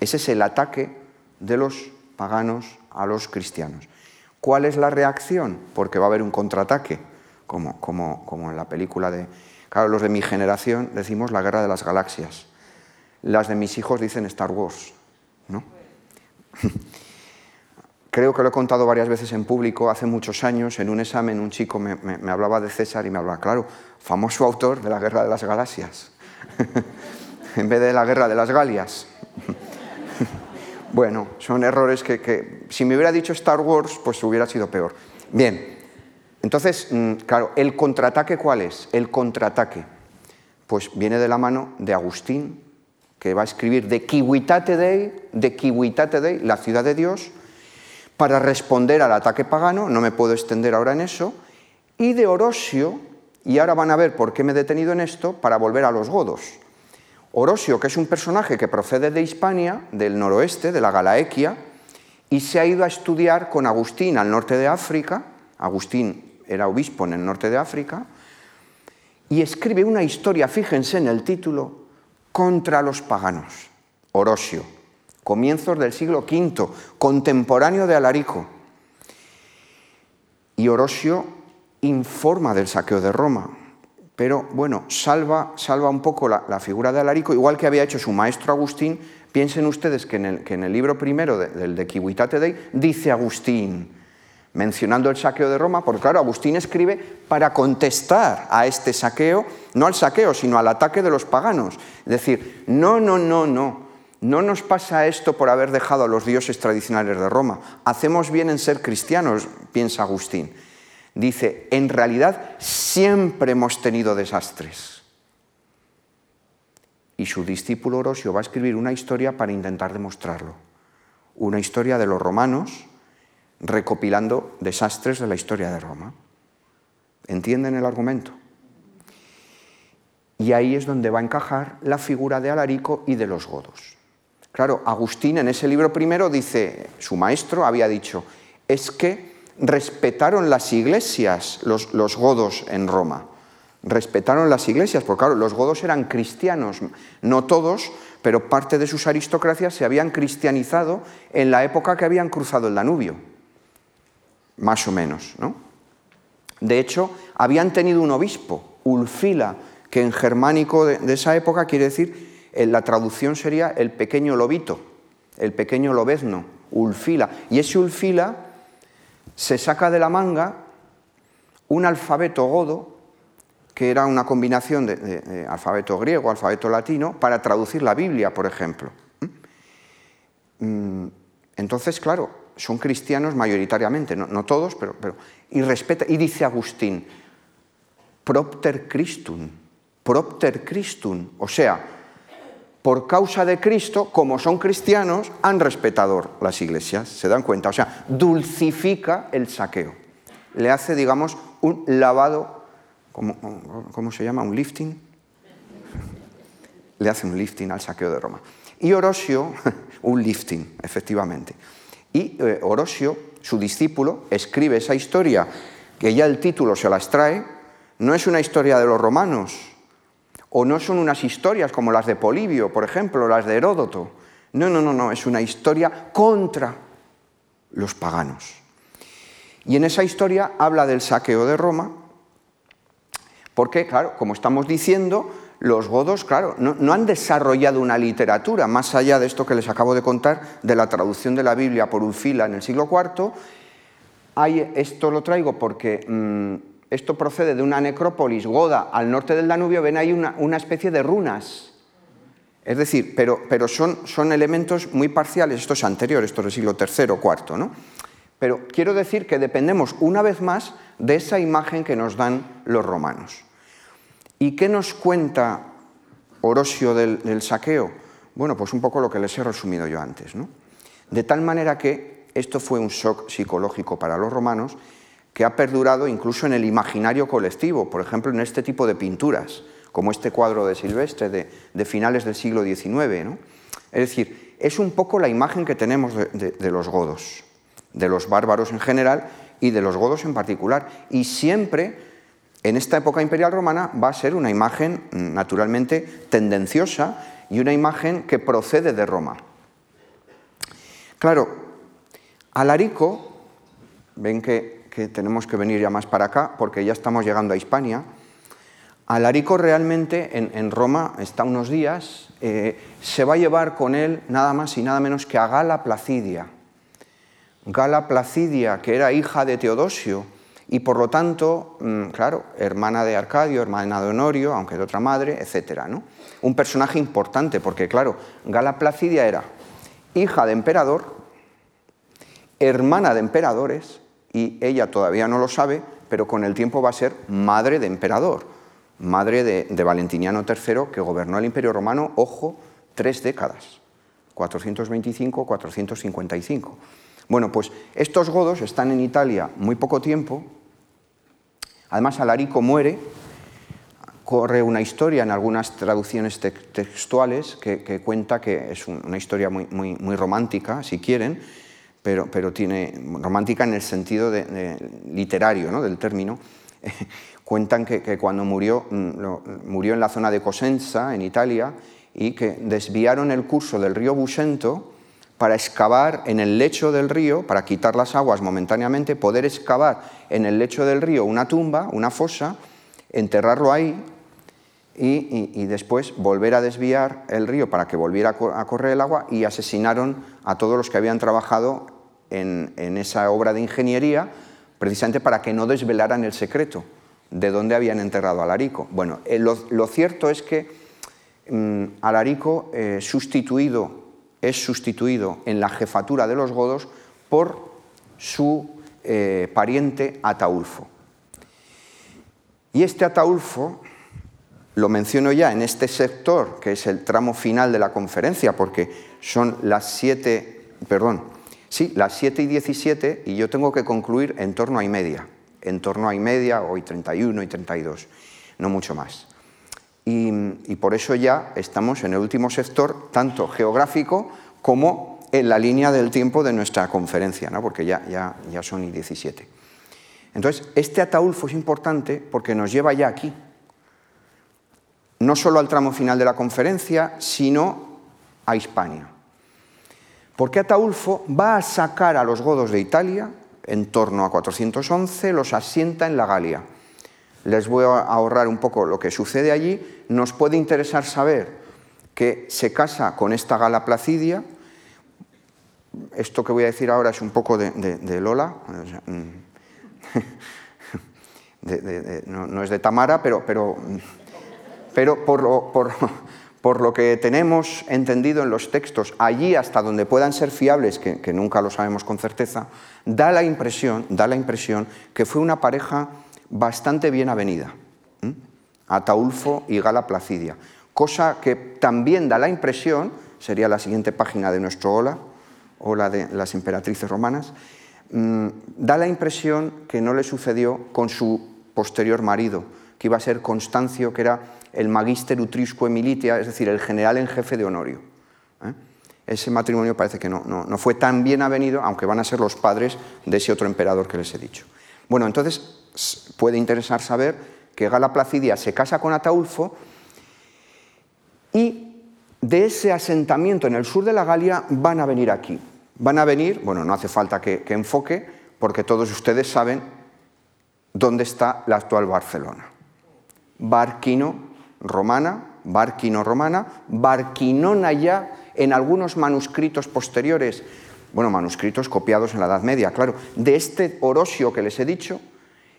Ese es el ataque de los paganos a los cristianos. ¿Cuál es la reacción? Porque va a haber un contraataque, como, como, como en la película de... Claro, los de mi generación decimos la guerra de las galaxias. Las de mis hijos dicen Star Wars, ¿no? <laughs> Creo que lo he contado varias veces en público, hace muchos años, en un examen un chico me, hablaba de César y me hablaba, claro, famoso autor de la Guerra de las Galaxias, <laughs> en vez de la Guerra de las Galias. <laughs> bueno, son errores que, que, si me hubiera dicho Star Wars, pues hubiera sido peor. Bien, entonces, mm, claro, ¿el contraataque cuál es? El contraataque, pues viene de la mano de Agustín, que va a escribir de Kiwitate Dei, de Kiwitate Dei, la ciudad de Dios, para responder al ataque pagano, no me puedo extender ahora en eso, y de Orosio, y ahora van a ver por qué me he detenido en esto, para volver a los godos. Orosio, que es un personaje que procede de Hispania, del noroeste, de la Galaequia, y se ha ido a estudiar con Agustín al norte de África, Agustín era obispo en el norte de África, y escribe una historia, fíjense en el título, contra los paganos, Orosio comienzos del siglo V, contemporáneo de Alarico. Y Orosio informa del saqueo de Roma, pero bueno, salva, salva un poco la, figura de Alarico, igual que había hecho su maestro Agustín. Piensen ustedes que en el, que en el libro primero del de, Dei dice Agustín, mencionando el saqueo de Roma, porque claro, Agustín escribe para contestar a este saqueo, no al saqueo, sino al ataque de los paganos. Es decir, no, no, no, no. No nos pasa esto por haber dejado a los dioses tradicionales de Roma. Hacemos bien en ser cristianos, piensa Agustín. Dice, en realidad siempre hemos tenido desastres. Y su discípulo Orosio va a escribir una historia para intentar demostrarlo. Una historia de los romanos recopilando desastres de la historia de Roma. ¿Entienden el argumento? Y ahí es donde va a encajar la figura de Alarico y de los godos. Claro, Agustín en ese libro primero dice, su maestro había dicho, es que respetaron las iglesias los, los godos en Roma. Respetaron las iglesias, porque claro, los godos eran cristianos, no todos, pero parte de sus aristocracias se habían cristianizado en la época que habían cruzado el Danubio, más o menos. ¿no? De hecho, habían tenido un obispo, Ulfila, que en germánico de esa época quiere decir la traducción sería el pequeño lobito, el pequeño lobezno, ulfila. Y ese ulfila se saca de la manga un alfabeto godo, que era una combinación de, alfabeto griego, alfabeto latino, para traducir la Biblia, por ejemplo. ¿Mm? Entonces, claro, son cristianos mayoritariamente, no, todos, pero, y respeta, y dice Agustín, propter Christum, propter Christum, o sea, por causa de Cristo, como son cristianos, han respetado las iglesias, ¿se dan cuenta? O sea, dulcifica el saqueo. Le hace, digamos, un lavado, ¿cómo, se llama? ¿Un lifting? Le hace un lifting al saqueo de Roma. Y Orosio, <laughs> un lifting, efectivamente. Y eh, Orosio, su discípulo, escribe esa historia, que ya el título se las trae, no es una historia de los romanos, o no son unas historias como las de Polibio, por ejemplo, las de Heródoto. No, no, no, no, es una historia contra los paganos. Y en esa historia habla del saqueo de Roma, porque, claro, como estamos diciendo, los godos, claro, no, han desarrollado una literatura, más allá de esto que les acabo de contar, de la traducción de la Biblia por Ulfila en el siglo IV. Hay, esto lo traigo porque mm, esto procede de una necrópolis goda al norte del Danubio, ven ahí una, especie de runas. Es decir, pero, pero son, son, elementos muy parciales, esto es anterior, esto es del siglo III o IV, ¿no? Pero quiero decir que dependemos una vez más de esa imagen que nos dan los romanos. ¿Y qué nos cuenta Orosio del, saqueo? Bueno, pues un poco lo que les he resumido yo antes, ¿no? De tal manera que esto fue un shock psicológico para los romanos que ha perdurado incluso en el imaginario colectivo, por ejemplo, en este tipo de pinturas, como este cuadro de Silvestre de, finales del siglo XIX. Es decir, es un poco la imagen que tenemos de los godos, de los bárbaros en general y de los godos en particular. Y siempre, en esta época imperial romana, va a ser una imagen mm, naturalmente tendenciosa y una imagen que procede de Roma. Claro, Alarico, ven que, tenemos que venir ya más para acá porque ya estamos llegando a Hispania, Alarico realmente en, Roma está unos días, eh, se va a llevar con él nada más y nada menos que a Gala Placidia. Gala Placidia, que era hija de Teodosio y por lo tanto, mm, claro, hermana de Arcadio, hermana de Honorio, aunque de otra madre, etc. ¿no? Un personaje importante porque, claro, Gala Placidia era hija de emperador, hermana de emperadores y ella todavía no lo sabe, pero con el tiempo va a ser madre de emperador, madre de, de Valentiniano III que gobernó el Imperio Romano, ojo, tres décadas, 425-455. Bueno, pues estos godos están en Italia muy poco tiempo. Además, Alarico muere. Corre una historia en algunas traducciones textuales que, cuenta que es una historia muy, romántica, si quieren, pero, pero, tiene romántica en el sentido literario ¿no? del término. <laughs> Cuentan que, cuando murió, mm, murió en la zona de Cosenza, en Italia, y que desviaron el curso del río Busento para excavar en el lecho del río, para quitar las aguas momentáneamente, poder excavar en el lecho del río una tumba, una fosa, enterrarlo ahí y, después volver a desviar el río para que volviera a correr el agua y asesinaron a todos los que habían trabajado en, esa obra de ingeniería, precisamente para que no desvelaran el secreto de dónde habían enterrado a Alarico. Bueno, eh, lo, cierto es que mm, Alarico, eh, sustituido es sustituido en la jefatura de los godos por su eh, pariente Ataulfo. Y este Ataulfo lo menciono ya en este sector, que es el tramo final de la conferencia, porque son las 7, perdón, sí, las 7 y 17, y yo tengo que concluir en torno a y media, en torno a y media, hoy 31 y 32, no mucho más. Y, por eso ya estamos en el último sector, tanto geográfico como en la línea del tiempo de nuestra conferencia, ¿no? porque ya, ya, ya son y 17. Entonces, este Ataulfo es importante porque nos lleva ya aquí, no solo al tramo final de la conferencia, sino a Hispania. Porque Ataulfo va a sacar a los godos de Italia en torno a 411, los asienta en la Galia les voy a ahorrar un poco lo que sucede allí, nos puede interesar saber que se casa con esta Gala Placidia. Esto que voy a decir ahora es un poco de, Lola, no, es de Tamara, pero, pero, pero por, lo, que tenemos entendido en los textos, allí hasta donde puedan ser fiables, que, que nunca lo sabemos con certeza, da la impresión, da la impresión que fue una pareja bastante bien avenida, Ataulfo y Gala Placidia, cosa que también da la impresión, sería la siguiente página de nuestro Ola, Ola de las emperatrices romanas, mm, da la impresión que no le sucedió con su posterior marido, que iba a ser Constancio, que era el magister utrisque militia, es decir, el general en jefe de Honorio. ¿eh? Ese matrimonio parece que no, no fue tan bien avenido, aunque van a ser los padres de ese otro emperador que les he dicho. Bueno, entonces puede interesar saber que Gala Placidia se casa con Ataulfo y de ese asentamiento en el sur de la Galia van a venir aquí. Van a venir, bueno, no hace falta que, enfoque, porque todos ustedes saben dónde está la actual Barcelona. Barquino romana, Barquino romana, Barquinona ya en algunos manuscritos posteriores, bueno, manuscritos copiados en la Edad Media, claro, de este Orosio que les he dicho,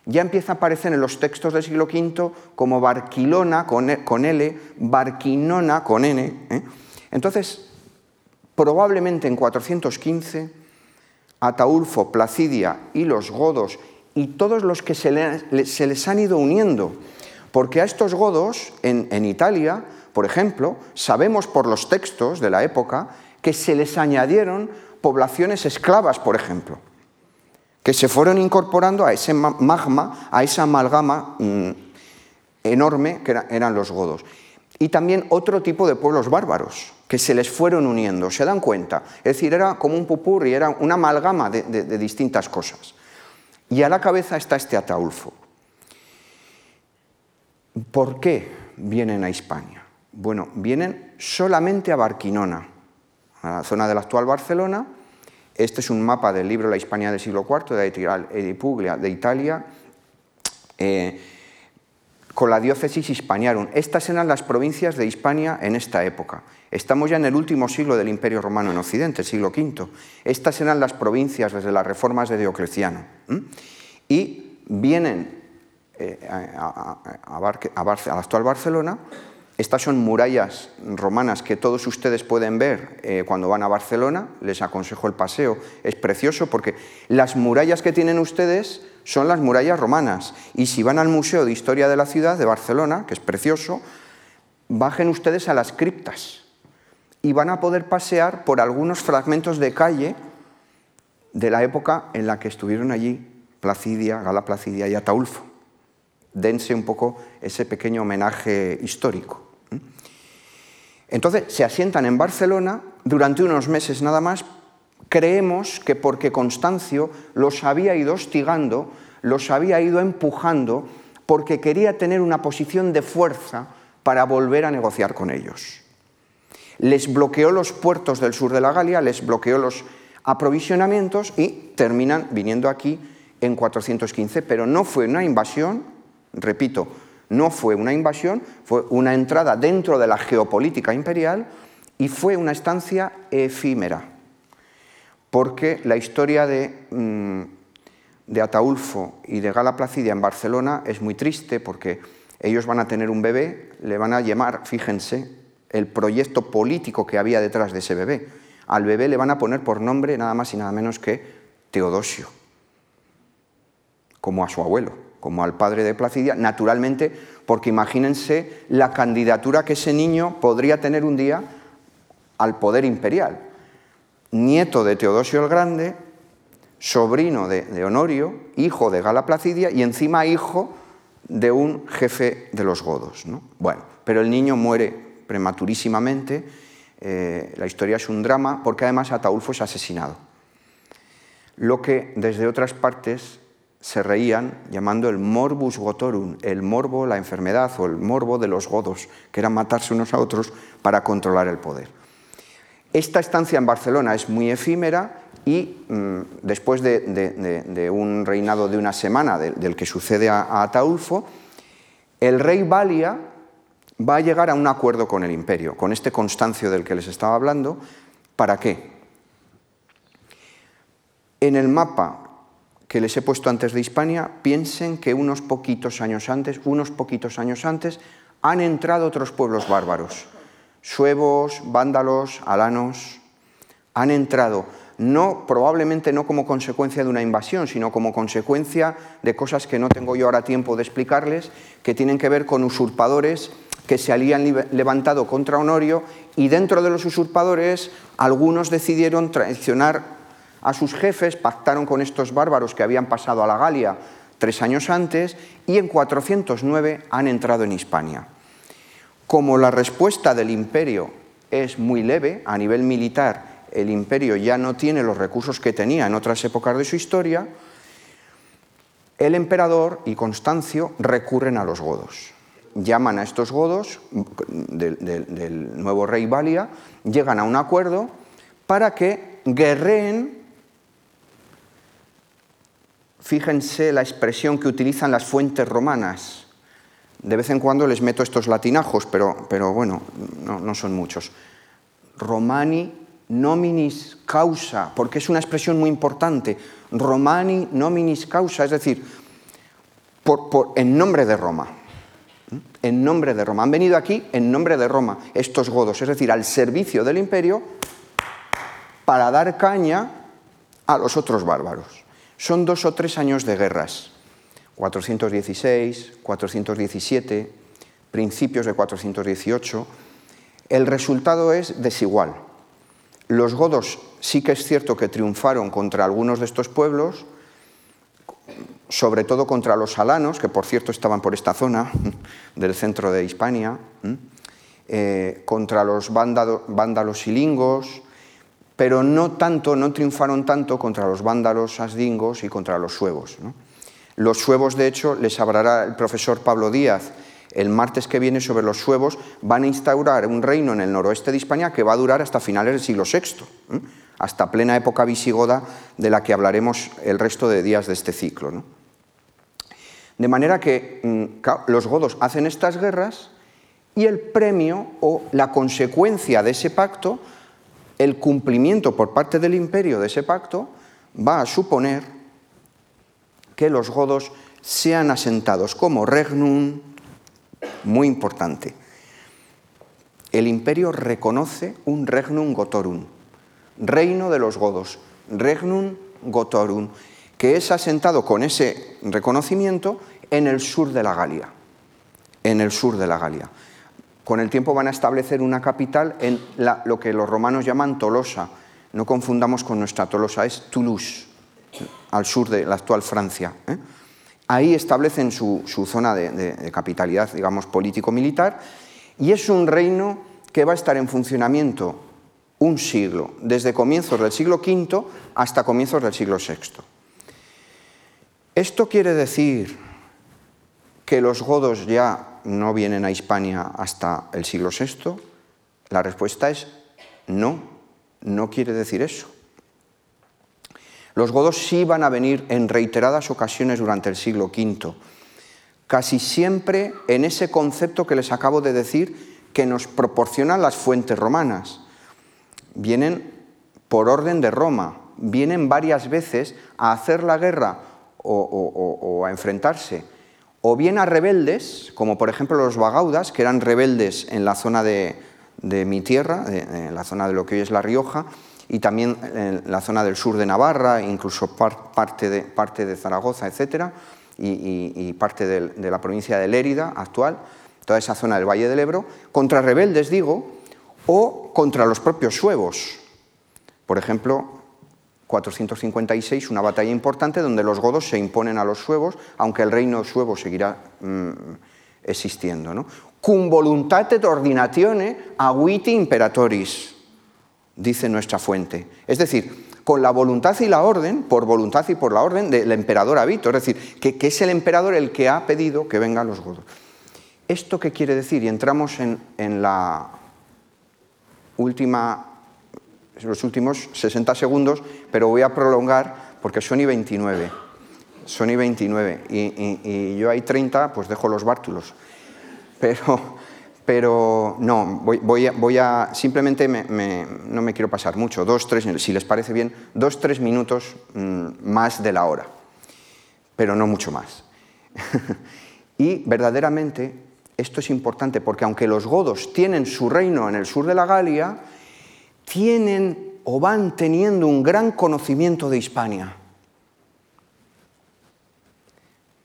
ya empieza a aparecer en los textos del siglo V como Barquilona con, e, L, Barquinona con N. ¿eh? Entonces, probablemente en 415, Ataulfo, Placidia y los godos y todos los que se, les han ido uniendo, porque a estos godos en, en Italia, por ejemplo, sabemos por los textos de la época que se les añadieron poblaciones esclavas, por ejemplo, que se fueron incorporando a ese magma, a esa amalgama mm, enorme que eran los godos. Y también otro tipo de pueblos bárbaros, que se les fueron uniendo, ¿se dan cuenta? Es decir, era como un pupurri, era una amalgama de, de distintas cosas. Y a la cabeza está este Ataulfo. ¿Por qué vienen a España? Bueno, vienen solamente a Barquinona, a la zona de la actual Barcelona. Este es un mapa del libro La Hispania del siglo IV de Edipuglia de Italia, eh, con la diócesis Hispaniarum. Estas eran las provincias de Hispania en esta época. Estamos ya en el último siglo del Imperio Romano en Occidente, siglo V. Estas eran las provincias desde las reformas de Diocleciano. Y vienen eh, a, la actual Barcelona. Estas son murallas romanas que todos ustedes pueden ver eh, cuando van a Barcelona. Les aconsejo el paseo, es precioso porque las murallas que tienen ustedes son las murallas romanas. Y si van al Museo de Historia de la Ciudad de Barcelona, que es precioso, bajen ustedes a las criptas y van a poder pasear por algunos fragmentos de calle de la época en la que estuvieron allí Placidia, Gala Placidia y Ataulfo dense un poco ese pequeño homenaje histórico. Entonces, se asientan en Barcelona durante unos meses nada más. Creemos que porque Constancio los había ido hostigando, los había ido empujando, porque quería tener una posición de fuerza para volver a negociar con ellos. Les bloqueó los puertos del sur de la Galia, les bloqueó los aprovisionamientos y terminan viniendo aquí en 415, pero no fue una invasión, Repito, no fue una invasión, fue una entrada dentro de la geopolítica imperial y fue una estancia efímera, porque la historia de, mm, de Ataulfo y de Gala Placidia en Barcelona es muy triste porque ellos van a tener un bebé, le van a llamar, fíjense, el proyecto político que había detrás de ese bebé. Al bebé le van a poner por nombre nada más y nada menos que Teodosio, como a su abuelo como al padre de Placidia, naturalmente, porque imagínense la candidatura que ese niño podría tener un día al poder imperial. Nieto de Teodosio el Grande, sobrino de, Honorio, hijo de Gala Placidia y encima hijo de un jefe de los godos. Bueno, pero el niño muere prematurísimamente, eh, la historia es un drama, porque además Ataulfo es asesinado. Lo que desde otras partes se reían llamando el morbus gotorum, el morbo, la enfermedad o el morbo de los godos, que era matarse unos a otros para controlar el poder. Esta estancia en Barcelona es muy efímera y mm, después de, un reinado de una semana del que sucede a, Ataulfo, el rey Balia va a llegar a un acuerdo con el imperio, con este Constancio del que les estaba hablando. ¿Para qué? En el mapa que les he puesto antes de Hispania, piensen que unos poquitos años antes, unos poquitos años antes, han entrado otros pueblos bárbaros, suevos, vándalos, alanos, han entrado, no, probablemente no como consecuencia de una invasión, sino como consecuencia de cosas que no tengo yo ahora tiempo de explicarles, que tienen que ver con usurpadores que se habían levantado contra Honorio y dentro de los usurpadores algunos decidieron traicionar a sus jefes, pactaron con estos bárbaros que habían pasado a la Galia tres años antes y en 409 han entrado en Hispania. Como la respuesta del imperio es muy leve a nivel militar, el imperio ya no tiene los recursos que tenía en otras épocas de su historia, el emperador y Constancio recurren a los godos. Llaman a estos godos del, del nuevo rey Valia, llegan a un acuerdo para que guerreen Fíjense la expresión que utilizan las fuentes romanas. De vez en cuando les meto estos latinajos, pero, pero bueno, no, son muchos. Romani nominis causa, porque es una expresión muy importante. Romani nominis causa, es decir, en nombre de Roma. ¿Mm? En nombre de Roma. Han venido aquí en nombre de Roma estos godos, es decir, al servicio del imperio para dar caña a los otros bárbaros. Son dos o tres años de guerras, 416, 417, principios de 418. El resultado es desigual. Los godos sí que es cierto que triunfaron contra algunos de estos pueblos, sobre todo contra los alanos, que por cierto estaban por esta zona <laughs> del centro de Hispania, eh, contra los vándalos silingos, pero no tanto, no triunfaron tanto contra los vándalos asdingos y contra los suevos. Los suevos, de hecho, les hablará el profesor Pablo Díaz el martes que viene sobre los suevos, van a instaurar un reino en el noroeste de Hispania que va a durar hasta finales del siglo VI, hasta plena época visigoda de la que hablaremos el resto de días de este ciclo. De manera que mm, los godos hacen estas guerras y el premio o la consecuencia de ese pacto, el cumplimiento por parte del imperio de ese pacto, va a suponer que los godos sean asentados como regnum, muy importante. El imperio reconoce un regnum gotorum, reino de los godos, regnum gotorum, que es asentado con ese reconocimiento en el sur de la Galia, en el sur de la Galia. Con el tiempo van a establecer una capital en lo que los romanos llaman Tolosa. No confundamos con nuestra Tolosa, es Toulouse, al sur de la actual Francia. ¿eh? Ahí establecen su, zona de, capitalidad, digamos, político-militar, y es un reino que va a estar en funcionamiento un siglo, desde comienzos del siglo V hasta comienzos del siglo VI. Esto quiere decir que los godos ya no vienen a Hispania hasta el siglo VI? La respuesta es no, no quiere decir eso. Los godos sí van a venir en reiteradas ocasiones durante el siglo V, casi siempre en ese concepto que les acabo de decir que nos proporcionan las fuentes romanas. Vienen por orden de Roma, vienen varias veces a hacer la guerra o, a enfrentarse o bien a rebeldes, como por ejemplo los bagaudas, que eran rebeldes en la zona de, mi tierra, en la zona de lo que hoy es La Rioja, y también en la zona del sur de Navarra, incluso parte, de, Zaragoza, etc., y, parte de, la provincia de Lérida actual, toda esa zona del Valle del Ebro, contra rebeldes, digo, o contra los propios suevos. Por ejemplo, 456, una batalla importante donde los godos se imponen a los suevos, aunque el reino suevo seguirá mm, existiendo. ¿no? Cum voluntate ordinatione aguiti imperatoris dice nuestra fuente. Es decir, con la voluntad y la orden, por voluntad y por la orden del emperador Habito, es decir, que, es el emperador el que ha pedido que vengan los godos. ¿Esto qué quiere decir? Y entramos en, la última, los últimos 60 segundos, pero voy a prolongar porque son y 29. Son y 29. Y, y yo hay 30, pues dejo los bártulos. Pero pero no, voy, a, simplemente no me quiero pasar mucho, dos, tres, si les parece bien, dos, tres minutos mm, más de la hora, pero no mucho más. <laughs> y verdaderamente esto es importante porque aunque los godos tienen su reino en el sur de la Galia, tienen o van teniendo un gran conocimiento de Hispania.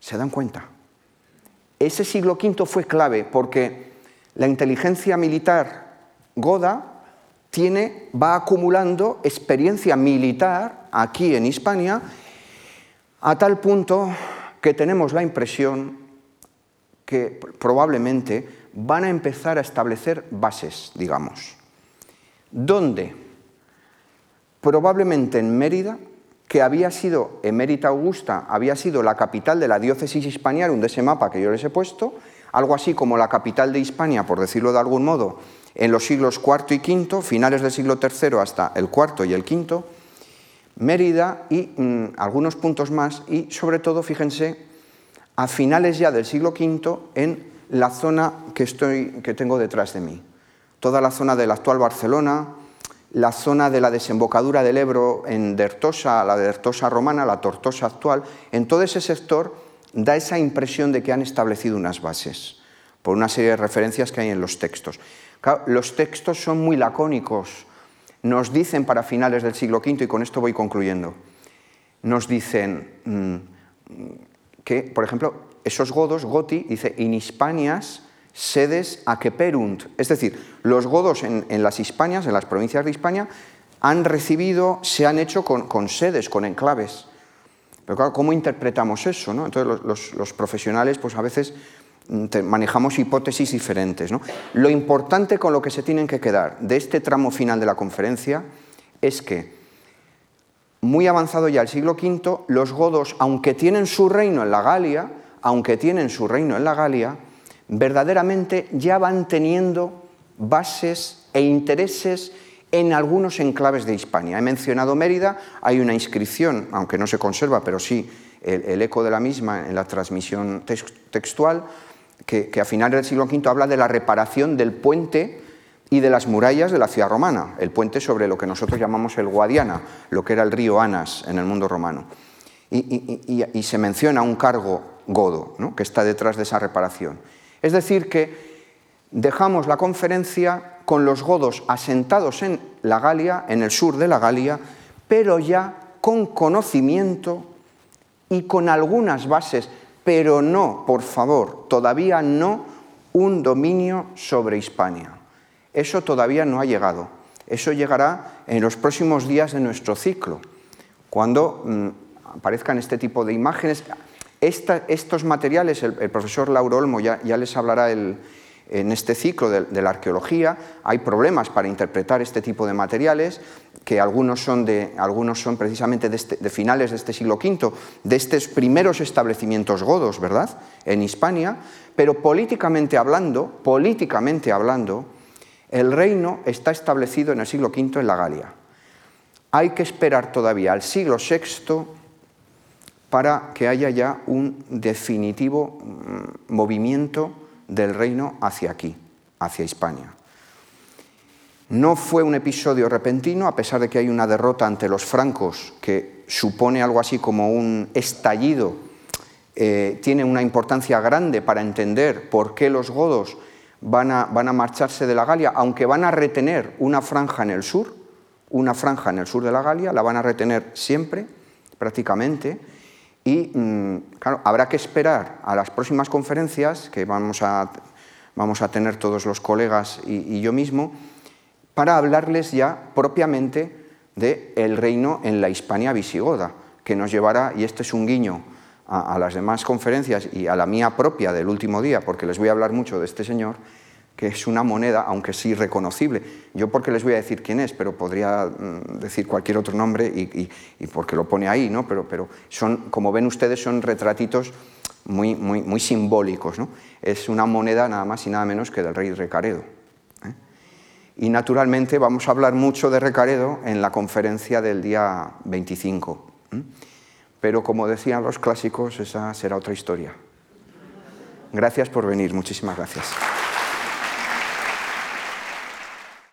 ¿Se dan cuenta? Ese siglo V fue clave porque la inteligencia militar goda tiene, va acumulando experiencia militar aquí en Hispania a tal punto que tenemos la impresión que probablemente van a empezar a establecer bases, digamos. ¿Dónde? Probablemente en Mérida, que había sido, Emérita Augusta, había sido la capital de la diócesis hispaniarum de ese mapa que yo les he puesto, algo así como la capital de Hispania, por decirlo de algún modo, en los siglos IV y V, finales del siglo III hasta el IV y el V, Mérida y mm, algunos puntos más, y sobre todo, fíjense, a finales ya del siglo V en la zona que, estoy, que tengo detrás de mí. Toda la zona de la actual Barcelona, la zona de la desembocadura del Ebro en Dertosa, la Dertosa romana, la Tortosa actual, en todo ese sector da esa impresión de que han establecido unas bases, por una serie de referencias que hay en los textos. los textos son muy lacónicos, nos dicen para finales del siglo V, y con esto voy concluyendo, nos dicen mm, que, por ejemplo, esos godos, goti, dice, in Hispanias sedes aqueperunt, es decir, los godos en, en las Hispanias, en las provincias de Hispania, han recibido, se han hecho con, sedes, con enclaves. Pero claro, ¿cómo interpretamos eso? No? Entonces los, profesionales pues a veces mm, manejamos hipótesis diferentes. ¿no? Lo importante con lo que se tienen que quedar de este tramo final de la conferencia es que muy avanzado ya el siglo V, los godos, aunque tienen su reino en la Galia, aunque tienen su reino en la Galia, verdaderamente ya van teniendo bases e intereses en algunos enclaves de Hispania. He mencionado Mérida, hay una inscripción, aunque no se conserva, pero sí el, eco de la misma en la transmisión textual, que, a finales del siglo V habla de la reparación del puente y de las murallas de la ciudad romana, el puente sobre lo que nosotros llamamos el Guadiana, lo que era el río Anas en el mundo romano. Y, se menciona un cargo godo que está detrás de esa reparación. Es decir, que dejamos la conferencia con los godos asentados en la Galia, en el sur de la Galia, pero ya con conocimiento y con algunas bases, pero no, por favor, todavía no un dominio sobre Hispania. Eso todavía no ha llegado. Eso llegará en los próximos días de nuestro ciclo, cuando mm, aparezcan este tipo de imágenes. Estos materiales, el, profesor Lauro Olmo ya, les hablará en este ciclo de, la arqueología, hay problemas para interpretar este tipo de materiales, que algunos son, de, algunos son precisamente de, este, de finales de este siglo V, de estos primeros establecimientos godos, ¿verdad?, en Hispania, pero políticamente hablando, políticamente hablando, el reino está establecido en el siglo V en la Galia. Hay que esperar todavía al siglo VI para que haya ya un definitivo mm, movimiento del reino hacia aquí, hacia Hispania. No fue un episodio repentino, a pesar de que hay una derrota ante los francos que supone algo así como un estallido, eh, tiene una importancia grande para entender por qué los godos van a, van a marcharse de la Galia, aunque van a retener una franja en el sur, una franja en el sur de la Galia, la van a retener siempre, prácticamente, y mm, claro, habrá que esperar a las próximas conferencias que vamos a, vamos a tener todos los colegas y, yo mismo, para hablarles ya propiamente del el reino en la Hispania visigoda, que nos llevará, y este es un guiño a, las demás conferencias y a la mía propia del último día, porque les voy a hablar mucho de este señor, que es una moneda, aunque sí reconocible. Yo porque les voy a decir quién es, pero podría mm, decir cualquier otro nombre y, porque lo pone ahí, ¿no? Pero, pero, son, como ven ustedes, son retratitos muy, muy, muy simbólicos. ¿no? Es una moneda nada más y nada menos que del rey Recaredo. ¿eh? Y naturalmente vamos a hablar mucho de Recaredo en la conferencia del día 25. Pero como decían los clásicos, esa será otra historia. Gracias por venir, muchísimas gracias.